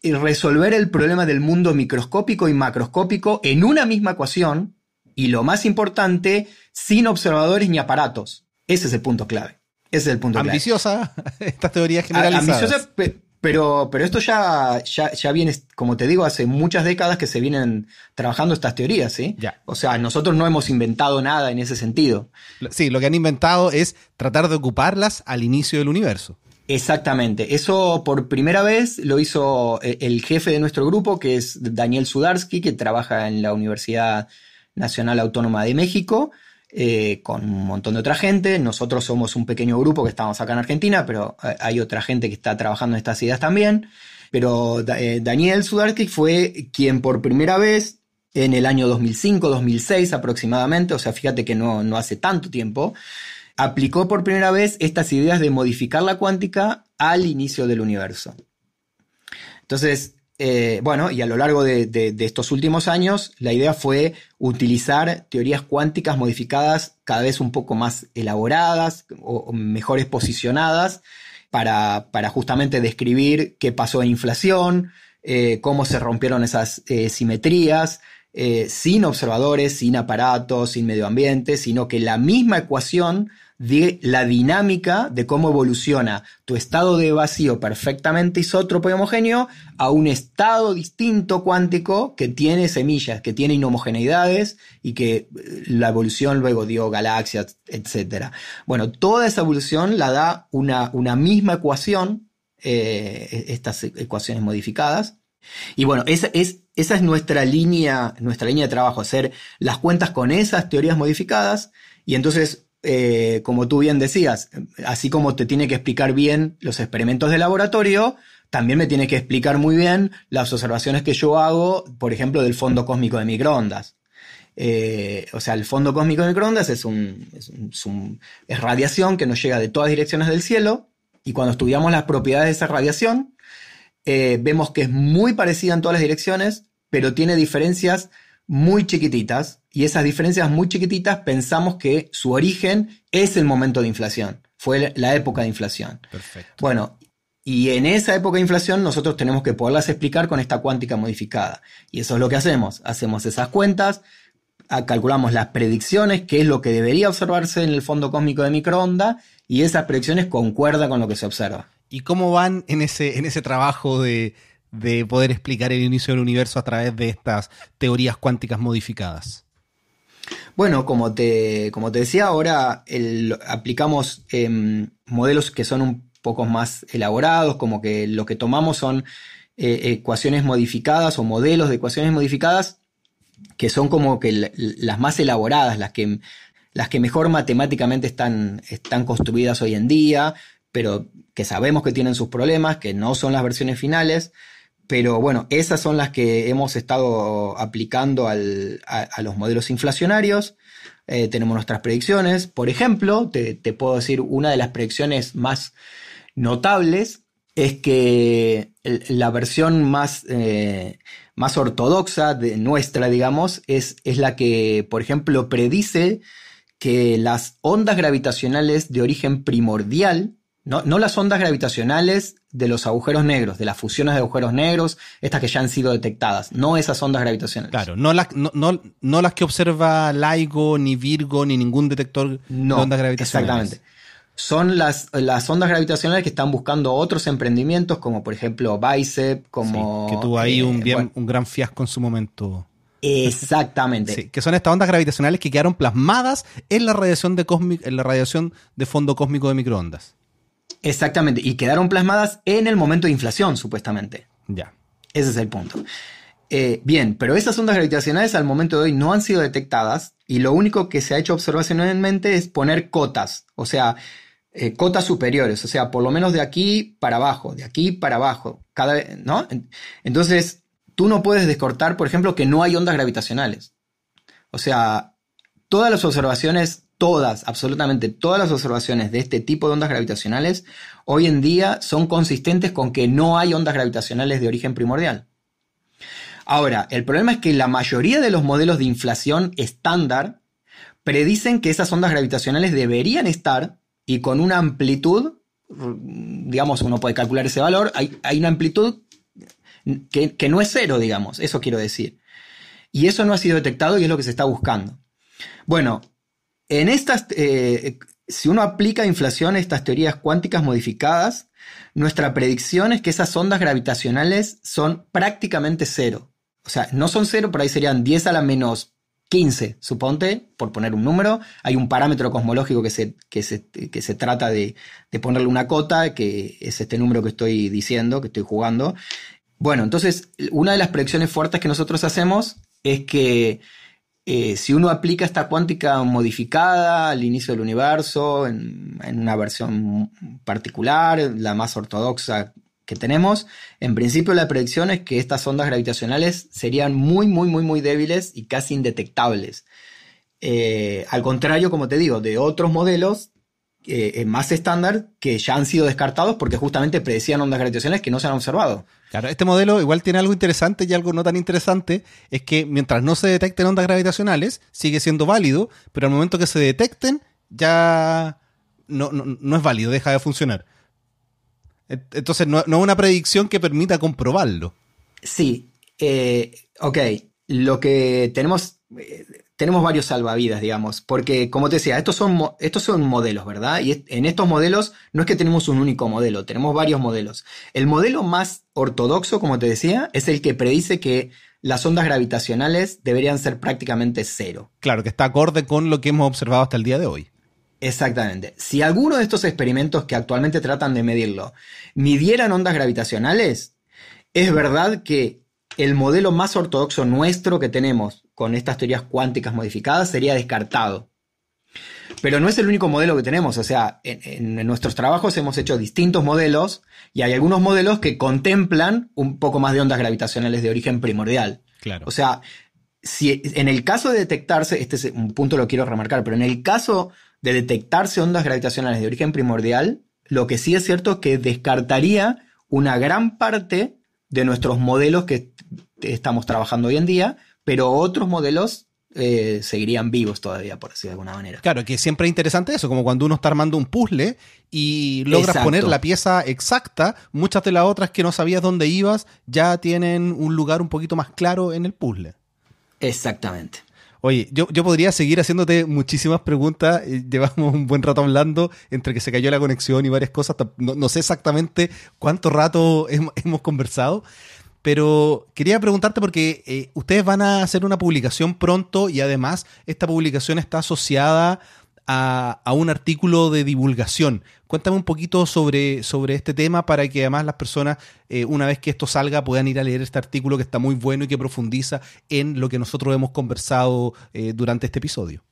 resolver el problema del mundo microscópico y macroscópico en una misma ecuación y lo más importante, sin observadores ni aparatos. Ese es el punto clave. Ese es el punto Ambiciosa esta teoría generalizada. Ambiciosa, Pero, pero esto ya, ya, ya, viene, como te digo, hace muchas décadas que se vienen trabajando estas teorías, ¿sí? Ya. O sea, nosotros no hemos inventado nada en ese sentido. Sí, lo que han inventado es tratar de ocuparlas al inicio del universo. Exactamente. Eso por primera vez lo hizo eh, el jefe de nuestro grupo, que es Daniel Sudarsky, que trabaja en la Universidad Nacional Autónoma de México, eh, con un montón de otra gente. Nosotros somos un pequeño grupo que estamos acá en Argentina, pero eh, hay otra gente que está trabajando en estas ideas también. Pero Daniel Sudarsky fue quien por primera vez en el año 2005-2006 aproximadamente, o sea, fíjate que no, no hace tanto tiempo, aplicó por primera vez estas ideas de modificar la cuántica al inicio del universo. Entonces, eh, bueno, y a lo largo de, estos últimos años, la idea fue utilizar teorías cuánticas modificadas cada vez un poco más elaboradas o, mejores posicionadas para, justamente describir qué pasó en inflación, eh, cómo se rompieron esas eh, simetrías, sin observadores, sin aparatos, sin medio ambiente, sino que la misma ecuación de la dinámica de cómo evoluciona tu estado de vacío perfectamente isótropo y homogéneo a un estado distinto cuántico que tiene semillas, que tiene inhomogeneidades y que eh, la evolución luego dio galaxias, etc. Bueno, toda esa evolución la da una, una misma ecuación, eh, estas ecuaciones modificadas. Y bueno, esa es, esa es nuestra línea, nuestra línea de trabajo, hacer las cuentas con esas teorías modificadas y entonces eh, como tú bien decías, así como te tiene que explicar bien los experimentos de laboratorio, también me tiene que explicar muy bien las observaciones que yo hago, por ejemplo, del fondo cósmico de microondas. Eh, o sea, el fondo cósmico de microondas es, un, radiación que nos llega de todas direcciones del cielo y cuando estudiamos las propiedades de esa radiación, eh, vemos que es muy parecida en todas las direcciones, pero tiene diferencias muy chiquititas y esas diferencias muy chiquititas pensamos que su origen es el momento de inflación, fue la época de inflación. Perfecto. Bueno, y en esa época de inflación nosotros tenemos que poderlas explicar con esta cuántica modificada. Y eso es lo que hacemos. Hacemos esas cuentas, calculamos las predicciones, qué es lo que debería observarse en el fondo cósmico de microondas, y esas predicciones concuerdan con lo que se observa. ¿Y cómo van en ese, en ese trabajo de, de poder explicar el inicio del universo a través de estas teorías cuánticas modificadas? Bueno, como te, como te decía, ahora aplicamos em, modelos que son un poco más elaborados, como que lo que tomamos son eh, ecuaciones modificadas o modelos de ecuaciones modificadas que son como que las más elaboradas, las que, las que mejor matemáticamente están, están construidas hoy en día, pero que sabemos que tienen sus problemas, que no son las versiones finales. Pero bueno, esas son las que hemos estado aplicando a, los modelos inflacionarios. Eh, tenemos nuestras predicciones. Por ejemplo, te, puedo decir, una de las predicciones más notables es que la versión más, eh, más ortodoxa de nuestra, digamos, es, es la que, por ejemplo, predice que las ondas gravitacionales de origen primordial no, las ondas gravitacionales de los agujeros negros, de las fusiones de agujeros negros, estas que ya han sido detectadas, no esas ondas gravitacionales. Claro, no las, no, las que observa LIGO, ni Virgo, ni ningún detector de ondas gravitacionales. Exactamente. Son las, las ondas gravitacionales que están buscando otros emprendimientos, como por ejemplo Bicep, como... que tuvo ahí un, eh, un gran fiasco en su momento. Exactamente. Sí, que son estas ondas gravitacionales que quedaron plasmadas en la radiación de, en la radiación de fondo cósmico de microondas. Exactamente, y quedaron plasmadas en el momento de inflación, supuestamente. Ya. Ese es el punto. Eh, bien, pero esas ondas gravitacionales al momento de hoy no han sido detectadas y lo único que se ha hecho observacionalmente es poner cotas, o sea, eh, cotas superiores, o sea, por lo menos de aquí para abajo, de aquí para abajo, cada vez, ¿no? Entonces, tú no puedes descortar, por ejemplo, que no hay ondas gravitacionales. O sea, todas las observaciones todas, absolutamente todas las observaciones de este tipo de ondas gravitacionales hoy en día son consistentes con que no hay ondas gravitacionales de origen primordial. Ahora, el problema es que la mayoría de los modelos de inflación estándar predicen que esas ondas gravitacionales deberían estar y con una amplitud, digamos, uno puede calcular ese valor, hay, una amplitud que, que no es cero, digamos, eso quiero decir. Y eso no ha sido detectado y es lo que se está buscando. Bueno, en estas, eh, si uno aplica inflación a estas teorías cuánticas modificadas, nuestra predicción es que esas ondas gravitacionales son prácticamente cero. O sea, no son cero, por ahí serían 10 a la menos 15, suponte, por poner un número. Hay un parámetro cosmológico que se, que se, trata de, de, ponerle una cota, que es este número que estoy diciendo, que estoy jugando. Bueno, entonces, una de las predicciones fuertes que nosotros hacemos es que eh, si uno aplica esta cuántica modificada al inicio del universo, en, una versión particular, la más ortodoxa que tenemos, en principio la predicción es que estas ondas gravitacionales serían muy, muy, muy, muy débiles y casi indetectables. Eh, al contrario, como te digo, de otros modelos eh, más estándar que ya han sido descartados porque justamente predecían ondas gravitacionales que no se han observado. Claro, este modelo igual tiene algo interesante y algo no tan interesante, es que mientras no se detecten ondas gravitacionales, sigue siendo válido, pero al momento que se detecten, ya no, es válido, deja de funcionar. Entonces, no, es una predicción que permita comprobarlo. Sí, eh, ok. Lo que tenemos, tenemos varios salvavidas, digamos, porque como te decía, estos son, estos son modelos, ¿verdad? Y en estos modelos no es que tenemos un único modelo, tenemos varios modelos. El modelo más ortodoxo, como te decía, es el que predice que las ondas gravitacionales deberían ser prácticamente cero. Claro, que está acorde con lo que hemos observado hasta el día de hoy. Exactamente. Si alguno de estos experimentos que actualmente tratan de medirlo midieran ondas gravitacionales, es verdad que el modelo más ortodoxo nuestro que tenemos con estas teorías cuánticas modificadas sería descartado. Pero no es el único modelo que tenemos, o sea, en, nuestros trabajos hemos hecho distintos modelos y hay algunos modelos que contemplan un poco más de ondas gravitacionales de origen primordial. Claro. O sea, si en el caso de detectarse, este es un punto lo quiero remarcar, pero en el caso de detectarse ondas gravitacionales de origen primordial, lo que sí es cierto es que descartaría una gran parte de nuestros modelos que estamos trabajando hoy en día, pero otros modelos eh, seguirían vivos todavía, por decirlo de alguna manera. Claro, que siempre es interesante eso, como cuando uno está armando un puzzle y logras poner la pieza exacta, muchas de las otras que no sabías dónde ibas ya tienen un lugar un poquito más claro en el puzzle. Exactamente. Oye, yo, podría seguir haciéndote muchísimas preguntas. Eh, llevamos un buen rato hablando entre que se cayó la conexión y varias cosas. No, sé exactamente cuánto rato hemos, conversado, pero quería preguntarte porque eh, ustedes van a hacer una publicación pronto y además esta publicación está asociada a, un artículo de divulgación. Cuéntame un poquito sobre, sobre este tema para que además las personas, eh, una vez que esto salga, puedan ir a leer este artículo que está muy bueno y que profundiza en lo que nosotros hemos conversado eh, durante este episodio.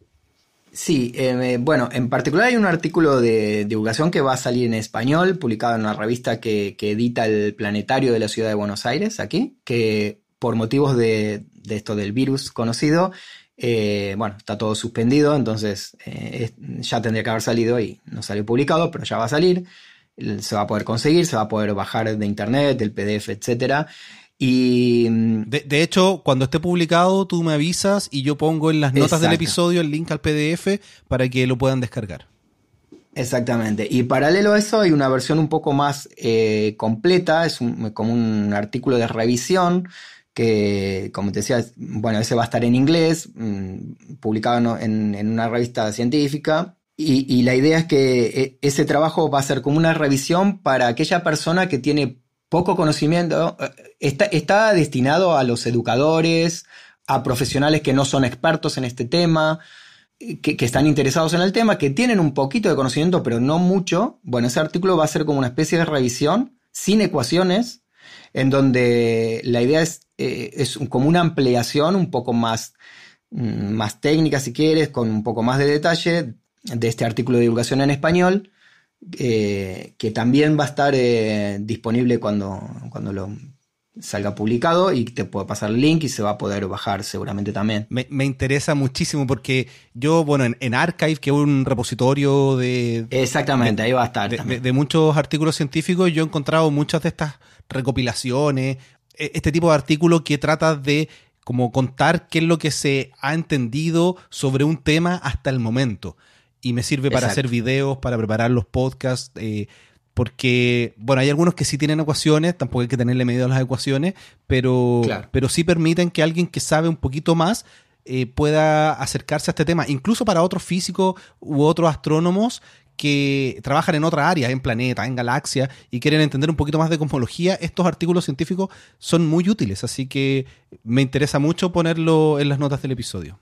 Sí, eh, bueno, en particular hay un artículo de divulgación que va a salir en español, publicado en una revista que, edita el Planetario de la Ciudad de Buenos Aires, aquí, que por motivos de, de esto del virus conocido, eh, bueno, está todo suspendido, entonces eh, ya tendría que haber salido y no salió publicado, pero ya va a salir. Se va a poder conseguir, se va a poder bajar de internet, del PDF, etcétera. Y. Mm, de, hecho, cuando esté publicado, tú me avisas y yo pongo en las notas del episodio el link al PDF para que lo puedan descargar. Exactamente. Y paralelo a eso hay una versión un poco más eh, completa, es como un artículo de revisión que, como te decía, bueno, ese va a estar en inglés, mm, publicado en, una revista científica. Y, la idea es que e, ese trabajo va a ser como una revisión para aquella persona que tiene poco conocimiento. Eh, está, está destinado a los educadores, a profesionales que no son expertos en este tema, que, que, están interesados en el tema, que tienen un poquito de conocimiento, pero no mucho. Bueno, ese artículo va a ser como una especie de revisión sin ecuaciones, en donde la idea es eh, es como una ampliación un poco más, mm, más técnica, si quieres, con un poco más de detalle de este artículo de divulgación en español, eh, que también va a estar eh, disponible cuando, cuando lo salga publicado y te puedo pasar el link y se va a poder bajar seguramente también. Me, interesa muchísimo porque yo, bueno, en, Archive, que es un repositorio de... Exactamente, ahí va a estar. de, muchos artículos científicos, yo he encontrado muchas de estas recopilaciones e-, este tipo de artículo que trata de como contar qué es lo que se ha entendido sobre un tema hasta el momento. Y me sirve para hacer videos, para preparar los podcasts, eh, porque, bueno, hay algunos que sí tienen ecuaciones, tampoco hay que tenerle medido a las ecuaciones, pero, pero sí permiten que alguien que sabe un poquito más eh, pueda acercarse a este tema, incluso para otros físicos u otros astrónomos que trabajan en otra área, en planeta, en galaxia, y quieren entender un poquito más de cosmología, estos artículos científicos son muy útiles, así que me interesa mucho ponerlo en las notas del episodio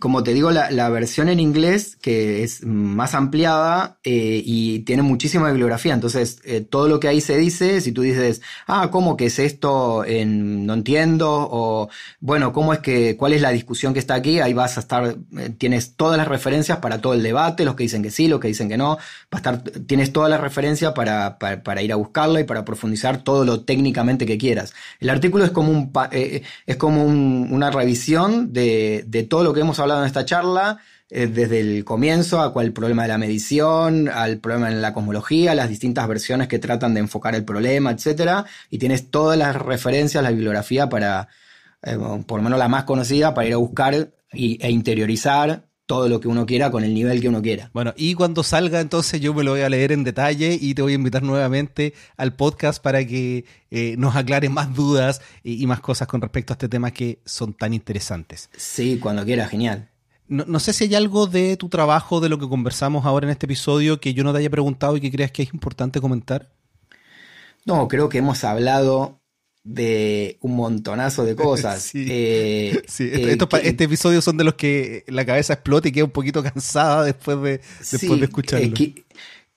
como te digo, la, versión en inglés, que es más ampliada eh, y tiene muchísima bibliografía. Entonces, eh, todo lo que ahí se dice, si tú dices, ah, ¿cómo que es esto? No entiendo. O, bueno, ¿cómo es que, cuál es la discusión que está aquí? Ahí vas a estar, eh, tienes todas las referencias para todo el debate, los que dicen que sí, los que dicen que no. Va a estar, tienes todas las referencias para, para, ir a buscarla y para profundizar todo lo técnicamente que quieras. El artículo es como, un, es como una revisión de, de todo lo que hemos hablado en esta charla, eh, desde el comienzo a cuál problema de la medición, al problema en la cosmología, las distintas versiones que tratan de enfocar el problema, etc. Y tienes todas las referencias, la bibliografía para, eh, por lo menos la más conocida, para ir a buscar e interiorizar todo lo que uno quiera con el nivel que uno quiera. Bueno, y cuando salga entonces yo me lo voy a leer en detalle y te voy a invitar nuevamente al podcast para que eh, nos aclares más dudas y, más cosas con respecto a este tema que son tan interesantes. Sí, cuando quiera, genial. No, no, sé si hay algo de tu trabajo, de lo que conversamos ahora en este episodio, que yo no te haya preguntado y que creas que es importante comentar. No, creo que hemos hablado de un montonazo de cosas. sí. Eh, eh, este episodio son de los que la cabeza explota y queda un poquito cansada después de, después de escucharlo.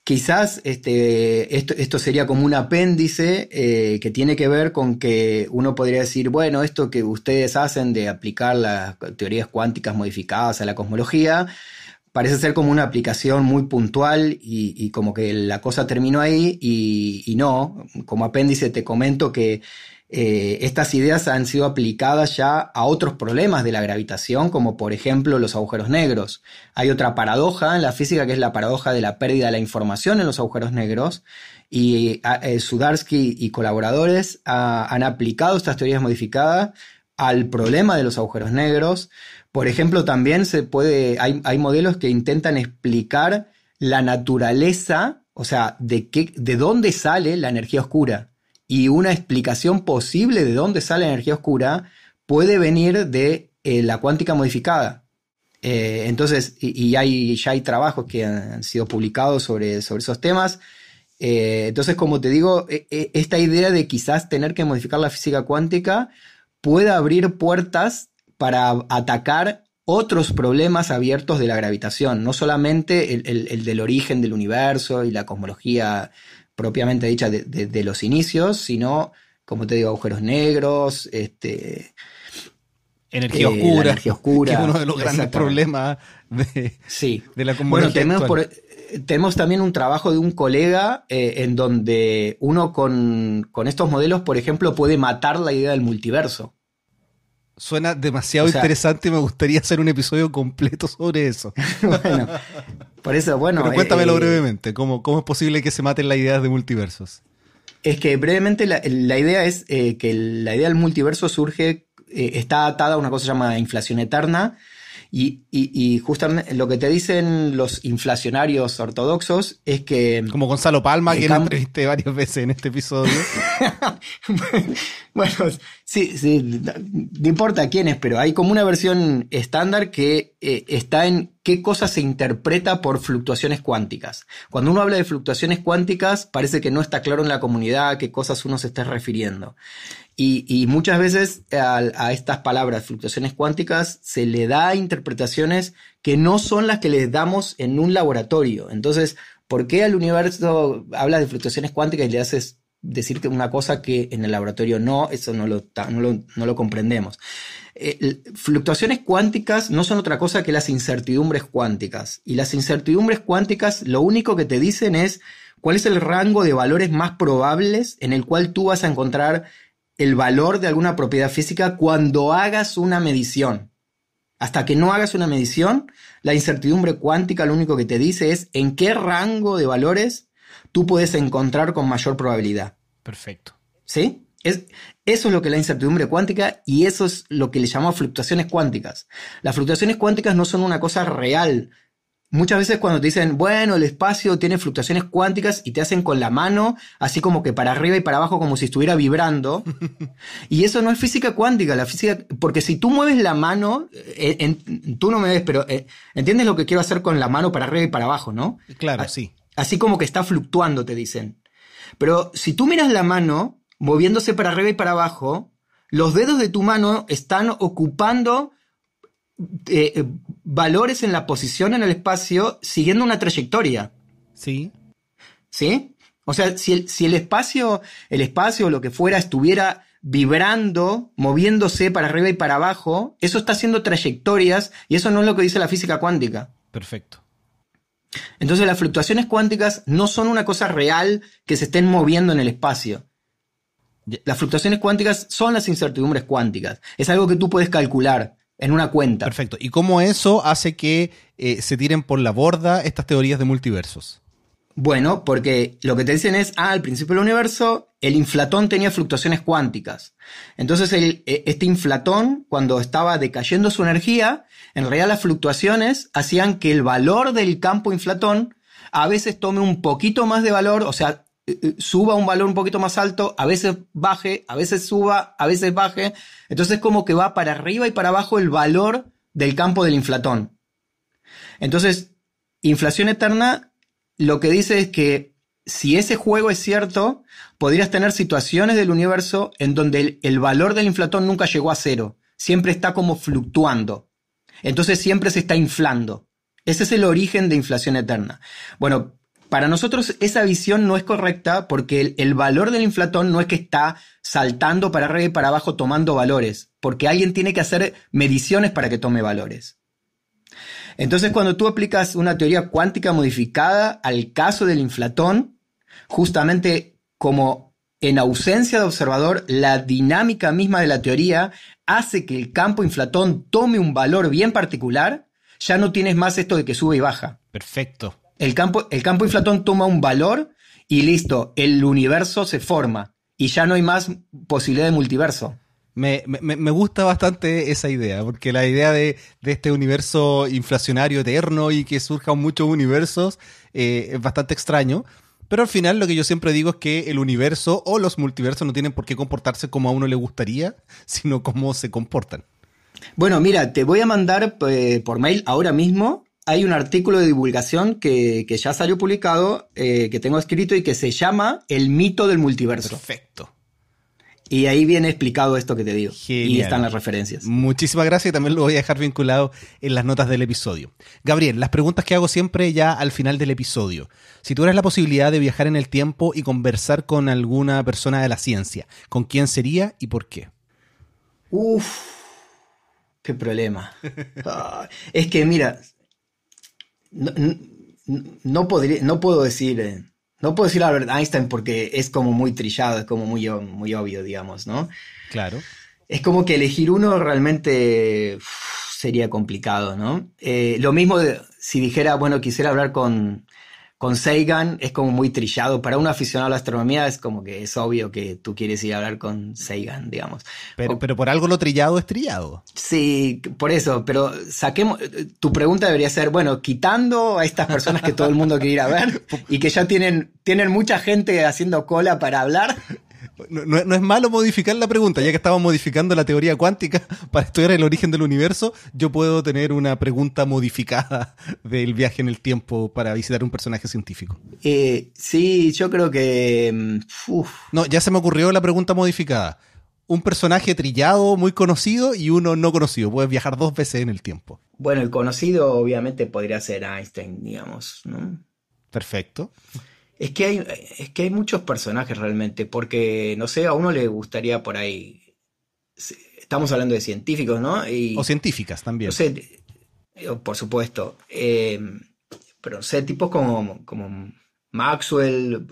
quizás este, esto, esto, sería como un apéndice eh, que tiene que ver con que uno podría decir, bueno, esto que ustedes hacen de aplicar las teorías cuánticas modificadas a la cosmología, parece ser como una aplicación muy puntual y, como que la cosa terminó ahí y, no, como apéndice te comento que eh, estas ideas han sido aplicadas ya a otros problemas de la gravitación, como por ejemplo los agujeros negros. Hay otra paradoja en la física que es la paradoja de la pérdida de la información en los agujeros negros, y eh, Sudarsky y colaboradores han aplicado estas teorías modificadas al problema de los agujeros negros. Por ejemplo, también se puede, hay, hay modelos que intentan explicar la naturaleza, o sea, de, qué, de dónde sale la energía oscura y una explicación posible de dónde sale la energía oscura puede venir de eh, la cuántica modificada. Eh, entonces, y, hay, ya hay trabajos que han sido publicados sobre, sobre esos temas. Eh, entonces, como te digo, e, e, esta idea de quizás tener que modificar la física cuántica puede abrir puertas para atacar otros problemas abiertos de la gravitación, no solamente el del origen del universo y la cosmología propiamente dicha de, los inicios, sino, como te digo, agujeros negros, este, energía, eh, oscura, energía oscura, que es uno de los grandes problemas de, sí. de la comunidad. Bueno, tenemos, también un trabajo de un colega eh, en donde uno con, con, estos modelos, por ejemplo, puede matar la idea del multiverso. Suena demasiado interesante y me gustaría hacer un episodio completo sobre eso. bueno, por eso, bueno. Pero cuéntamelo eh, brevemente, ¿cómo, ¿cómo es posible que se maten las ideas de multiversos? Es que brevemente la, idea es eh, que la idea del multiverso surge, eh, está atada a una cosa llamada inflación eterna, y, justamente lo que te dicen los inflacionarios ortodoxos es que... Como Gonzalo Palma, que lo entrevisté varias veces en este episodio. bueno, sí, sí, no importa quién es, pero hay como una versión estándar que eh, está en qué cosa se interpreta por fluctuaciones cuánticas. Cuando uno habla de fluctuaciones cuánticas, parece que no está claro en la comunidad a qué cosas uno se está refiriendo. Y, muchas veces a, estas palabras, fluctuaciones cuánticas, se le da interpretaciones que no son las que les damos en un laboratorio. Entonces, ¿por qué al universo habla de fluctuaciones cuánticas y le haces decirte una cosa que en el laboratorio no? Eso no lo, no lo, comprendemos. Eh, fluctuaciones cuánticas no son otra cosa que las incertidumbres cuánticas. Y las incertidumbres cuánticas lo único que te dicen es cuál es el rango de valores más probables en el cual tú vas a encontrar el valor de alguna propiedad física cuando hagas una medición. Hasta que no hagas una medición, la incertidumbre cuántica lo único que te dice es en qué rango de valores tú puedes encontrar con mayor probabilidad. Perfecto. ¿Sí? Es, eso es lo que es la incertidumbre cuántica y eso es lo que le llamamos fluctuaciones cuánticas. Las fluctuaciones cuánticas no son una cosa real. Muchas veces cuando te dicen, bueno, el espacio tiene fluctuaciones cuánticas y te hacen con la mano, así como que para arriba y para abajo, como si estuviera vibrando. y eso no es física cuántica, la física, porque si tú mueves la mano, eh, tú no me ves, pero eh, entiendes lo que quiero hacer con la mano para arriba y para abajo, ¿no? Claro, sí. Así como que está fluctuando, te dicen. Pero si tú miras la mano, moviéndose para arriba y para abajo, los dedos de tu mano están ocupando eh, eh, valores en la posición en el espacio siguiendo una trayectoria. Sí. ¿Sí? O sea, si el, si el espacio, el espacio o lo que fuera estuviera vibrando, moviéndose para arriba y para abajo, eso está haciendo trayectorias y eso no es lo que dice la física cuántica. Perfecto. Entonces las fluctuaciones cuánticas no son una cosa real que se estén moviendo en el espacio. Las fluctuaciones cuánticas son las incertidumbres cuánticas. Es algo que tú puedes calcular en una cuenta. Perfecto. ¿Y cómo eso hace que eh, se tiren por la borda estas teorías de multiversos? Bueno, porque lo que te dicen es, ah, al principio del universo, el inflatón tenía fluctuaciones cuánticas. Entonces, e, este inflatón, cuando estaba decayendo su energía, en realidad las fluctuaciones hacían que el valor del campo inflatón a veces tome un poquito más de valor, o sea, suba un valor un poquito más alto, a veces baje, a veces suba, a veces baje. Entonces como que va para arriba y para abajo el valor del campo del inflatón. Entonces, inflación eterna lo que dice es que si ese juego es cierto, podrías tener situaciones del universo en donde el, valor del inflatón nunca llegó a cero. Siempre está como fluctuando. Entonces siempre se está inflando. Ese es el origen de inflación eterna. Bueno, para nosotros esa visión no es correcta porque el, valor del inflatón no es que está saltando para arriba y para abajo tomando valores, porque alguien tiene que hacer mediciones para que tome valores. Entonces cuando tú aplicas una teoría cuántica modificada al caso del inflatón, justamente como en ausencia de observador, la dinámica misma de la teoría hace que el campo inflatón tome un valor bien particular, ya no tienes más esto de que sube y baja. Perfecto. El campo, el campo inflatón toma un valor y listo, el universo se forma y ya no hay más posibilidad de multiverso. Me, gusta bastante esa idea, porque la idea de, este universo inflacionario eterno y que surjan muchos universos eh, es bastante extraño. Pero al final lo que yo siempre digo es que el universo o los multiversos no tienen por qué comportarse como a uno le gustaría, sino como se comportan. Bueno, mira, te voy a mandar eh, por mail ahora mismo hay un artículo de divulgación que, ya salió publicado, eh, que tengo escrito y que se llama El mito del multiverso. Perfecto. Y ahí viene explicado esto que te digo. Y están las referencias. Muchísimas gracias y también lo voy a dejar vinculado en las notas del episodio. Gabriel, las preguntas que hago siempre ya al final del episodio. Si tuvieras la posibilidad de viajar en el tiempo y conversar con alguna persona de la ciencia, ¿con quién sería y por qué? Uf, qué problema. es que mira, no, podría, no puedo decir, eh, no puedo decir Albert Einstein porque es como muy trillado, es como muy, muy obvio, digamos, ¿no? Claro. Es como que elegir uno realmente sería complicado, ¿no? Eh, lo mismo si dijera, bueno, quisiera hablar con, con Sagan es como muy trillado. Para un aficionado a la astronomía es como que es obvio que tú quieres ir a hablar con Sagan, digamos. Pero, pero por algo lo trillado es trillado. Sí, por eso, pero saquemos, tu pregunta debería ser, bueno, quitando a estas personas que todo el mundo quiere ir a ver y que ya tienen, tienen mucha gente haciendo cola para hablar, no, es malo modificar la pregunta, ya que estamos modificando la teoría cuántica para estudiar el origen del universo, yo puedo tener una pregunta modificada del viaje en el tiempo para visitar un personaje científico. Eh, sí, yo creo que... Mm, no, ya se me ocurrió la pregunta modificada. Un personaje trillado, muy conocido y uno no conocido. Puedes viajar dos veces en el tiempo. Bueno, el conocido obviamente podría ser Einstein, digamos, ¿no? Perfecto. Es que hay, es que hay muchos personajes realmente, porque, no sé, a uno le gustaría por ahí. Estamos hablando de científicos, ¿no? o científicas también. No sé, eh, por supuesto. Eh, pero no sé, tipos como, como Maxwell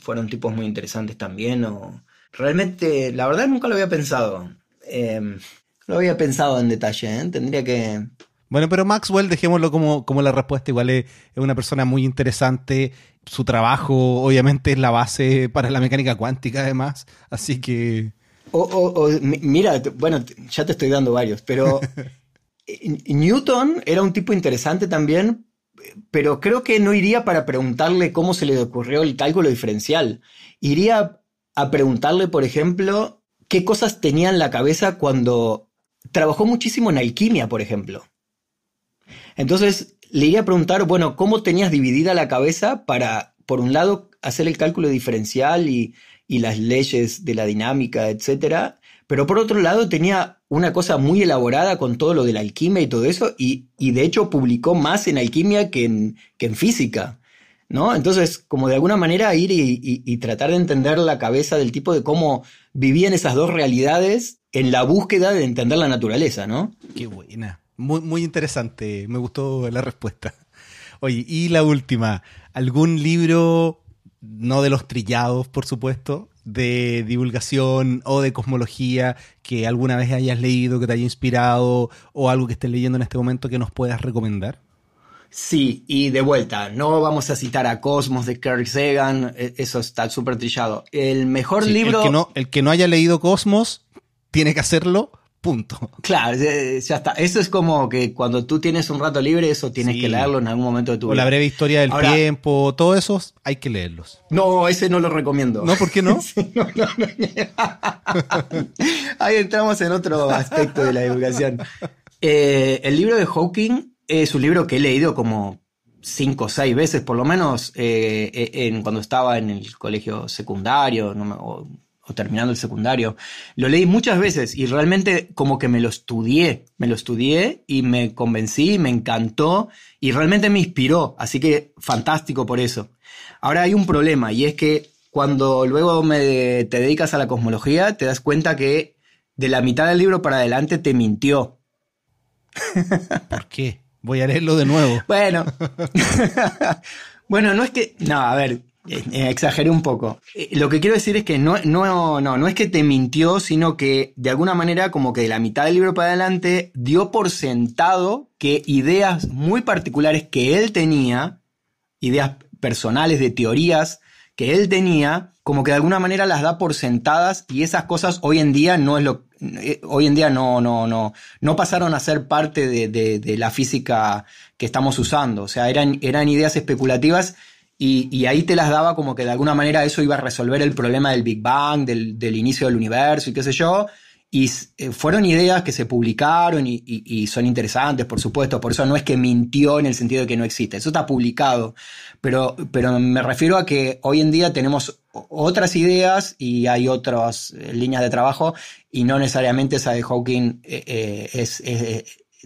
fueron tipos muy interesantes también. O, realmente, la verdad nunca lo había pensado. Eh, lo había pensado en detalle, ¿eh? tendría que, bueno, pero Maxwell, dejémoslo como, como la respuesta, igual es, una persona muy interesante. Su trabajo, obviamente, es la base para la mecánica cuántica, además. Así que. O, mira, bueno, ya te estoy dando varios, pero Newton era un tipo interesante también pero creo que no iría para preguntarle cómo se le ocurrió el cálculo diferencial. Iría a preguntarle, por ejemplo, qué cosas tenía en la cabeza cuando trabajó muchísimo en alquimia, por ejemplo. Entonces, le iría a preguntar, bueno, ¿cómo tenías dividida la cabeza para, por un lado, hacer el cálculo diferencial y, y las leyes de la dinámica, etcétera? Pero por otro lado, tenía una cosa muy elaborada con todo lo de la alquimia y todo eso, y, de hecho publicó más en alquimia que en, que en física. ¿No? Entonces, como de alguna manera ir y, tratar de entender la cabeza del tipo de cómo vivían esas dos realidades en la búsqueda de entender la naturaleza, ¿no? Qué buena. Muy, muy interesante. Me gustó la respuesta. Oye, y la última. ¿Algún libro, no de los trillados, por supuesto, de divulgación o de cosmología que alguna vez hayas leído, que te haya inspirado o algo que estés leyendo en este momento que nos puedas recomendar? Sí, y de vuelta, no vamos a citar a Cosmos de Carl Sagan, e, eso está súper trillado. El mejor libro... El que, no, el que no haya leído Cosmos tiene que hacerlo Punto. Claro, ya está. Eso es como que cuando tú tienes un rato libre, eso tienes que leerlo en algún momento de tu vida. O la breve historia del tiempo, todo eso hay que leerlos. No, ese no lo recomiendo. ¿No? ¿Por qué no? Ahí entramos en otro aspecto de la divulgación. Eh, el libro de Hawking es un libro que he leído como cinco o seis veces, por lo menos, eh, en, cuando estaba en el colegio secundario, no me, o terminando el secundario. Lo leí muchas veces y realmente como que me lo estudié, me lo estudié y me convencí, me encantó y realmente me inspiró, así que fantástico por eso. Ahora hay un problema y es que cuando luego me, te dedicas a la cosmología te das cuenta que de la mitad del libro para adelante te mintió. ¿Por qué? Voy a leerlo de nuevo. Bueno. bueno, no es que... No, a ver, exageré un poco. Eh, lo que quiero decir es que no, no, no, no es que te mintió, sino que de alguna manera, como que de la mitad del libro para adelante, dio por sentado que ideas muy particulares que él tenía, ideas personales de teorías que él tenía, como que de alguna manera las da por sentadas y esas cosas hoy en día no es lo hoy en día no, no, no, no pasaron a ser parte de, de, la física que estamos usando. O sea, eran, eran ideas especulativas y, ahí te las daba como que de alguna manera eso iba a resolver el problema del Big Bang, del, inicio del universo y qué sé yo. Y eh, fueron ideas que se publicaron y, son interesantes, por supuesto. Por eso no es que mintió en el sentido de que no existe. Eso está publicado. Pero, pero me refiero a que hoy en día tenemos otras ideas y hay otras eh, líneas de trabajo y no necesariamente esa de Hawking eh, es,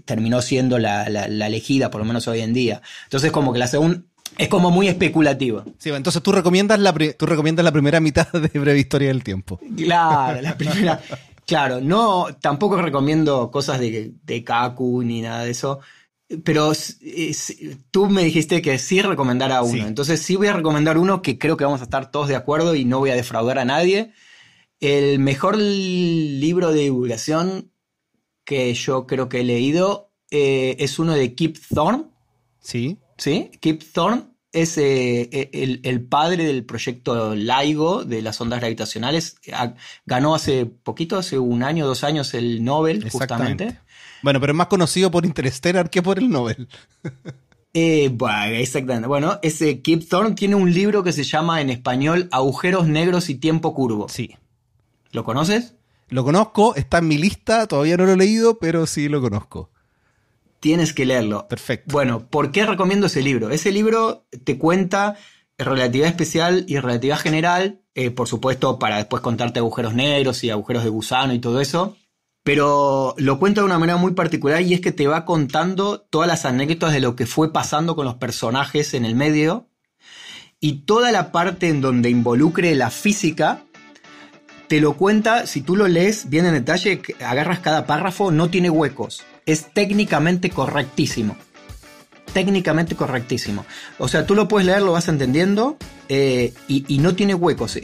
terminó siendo la, la, la, elegida, por lo menos hoy en día. Entonces como que la segunda es como muy especulativo. Sí, entonces tú recomiendas la, tú recomiendas la primera mitad de Breve Historia del Tiempo. Claro, la primera. claro, no, tampoco recomiendo cosas de, de Kaku ni nada de eso. Pero tú me dijiste que sí recomendara uno. Entonces sí voy a recomendar uno que creo que vamos a estar todos de acuerdo y no voy a defraudar a nadie. El mejor libro de divulgación que yo creo que he leído eh, es uno de Kip Thorne. Sí. ¿Sí? Kip Thorne es eh, eh, el, padre del proyecto LIGO de las ondas gravitacionales. ganó hace poquito, hace un año, dos años, el Nobel, justamente. Bueno, pero es más conocido por Interstellar que por el Nobel. Eh, bueno, exactamente. Bueno, ese Kip Thorne tiene un libro que se llama en español Agujeros Negros y Tiempo Curvo. Sí. ¿Lo conoces? Lo conozco, está en mi lista, todavía no lo he leído, pero sí lo conozco. Tienes que leerlo. Perfecto. Bueno, ¿por qué recomiendo ese libro? Ese libro te cuenta relatividad especial y relatividad general, eh, por supuesto, para después contarte agujeros negros y agujeros de gusano y todo eso. Pero lo cuenta de una manera muy particular y es que te va contando todas las anécdotas de lo que fue pasando con los personajes en el medio y toda la parte en donde involucre la física te lo cuenta, si tú lo lees bien en detalle, agarras cada párrafo, no tiene huecos es técnicamente correctísimo. Técnicamente correctísimo. O sea, tú lo puedes leer, lo vas entendiendo eh, y, no tiene huecos.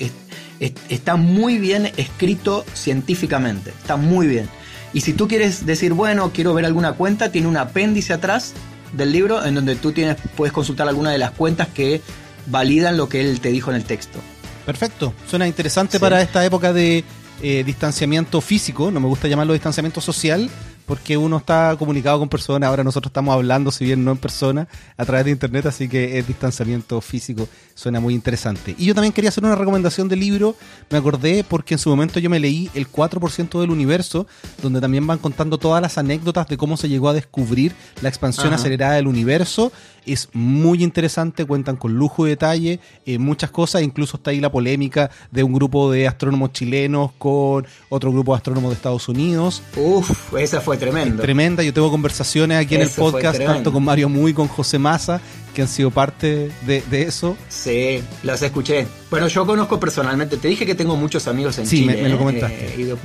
está muy bien escrito científicamente. Está muy bien. Y si tú quieres decir, bueno, quiero ver alguna cuenta, tiene un apéndice atrás del libro en donde tú tienes, puedes consultar alguna de las cuentas que validan lo que él te dijo en el texto. Perfecto. Suena interesante para esta época de eh, distanciamiento físico. No me gusta llamarlo distanciamiento social porque uno está comunicado con personas, ahora nosotros estamos hablando, si bien no en persona, a través de internet, así que el distanciamiento físico suena muy interesante. Y yo también quería hacer una recomendación de libro, me acordé porque en su momento yo me leí El 4% del universo, donde también van contando todas las anécdotas de cómo se llegó a descubrir la expansión acelerada del universo es muy interesante, cuentan con lujo de detalle, eh, muchas cosas, incluso está ahí la polémica de un grupo de astrónomos chilenos con otro grupo de astrónomos de Estados Unidos. Uf, esa fue tremenda. Tremenda, yo tengo conversaciones aquí en el podcast, tanto con Mario Muy, con José Massa, que han sido parte de, eso. Sí, las escuché. Bueno, yo conozco personalmente, te dije que tengo muchos amigos en Chile. Sí, me, lo comentaste. Eh,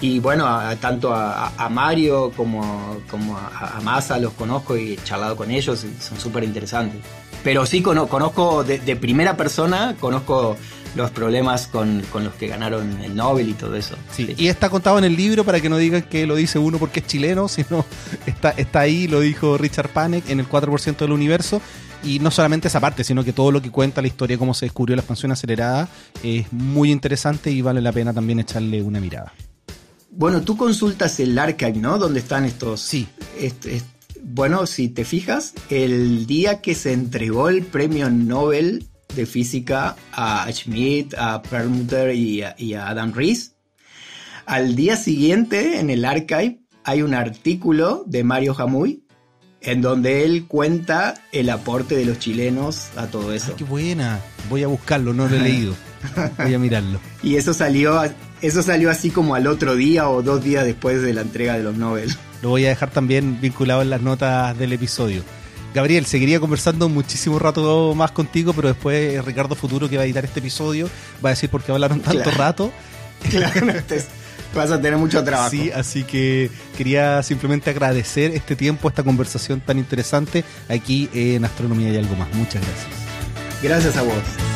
y, bueno, tanto a, Mario como, como a, Massa los conozco y he charlado con ellos y son súper interesantes. Pero sí conozco de, de, primera persona, conozco los problemas con, los que ganaron el Nobel y todo eso. Sí. Y está contado en el libro para que no digan que lo dice uno porque es chileno, sino está, está ahí, lo dijo Richard Panek en el 4% del universo. Y no solamente esa parte, sino que todo lo que cuenta la historia, cómo se descubrió la expansión acelerada, es muy interesante y vale la pena también echarle una mirada. Bueno, tú consultas el archive, ¿no? Donde están estos. Sí. bueno, si te fijas, el día que se entregó el premio Nobel de física a Schmidt, a Perlmutter y a, Adam Rees, al día siguiente en el archive hay un artículo de Mario Jamuy en donde él cuenta el aporte de los chilenos a todo eso. qué buena. Voy a buscarlo, no lo he leído. Voy a mirarlo. y eso salió, eso salió así como al otro día o dos días después de la entrega de los Nobel. Lo voy a dejar también vinculado en las notas del episodio. Gabriel, seguiría conversando muchísimo rato más contigo, pero después Ricardo Futuro, que va a editar este episodio, va a decir por qué hablaron tanto rato. Claro, vas a tener mucho trabajo. Sí, así que quería simplemente agradecer este tiempo, esta conversación tan interesante aquí en Astronomía y algo más. Muchas gracias. Gracias a vos.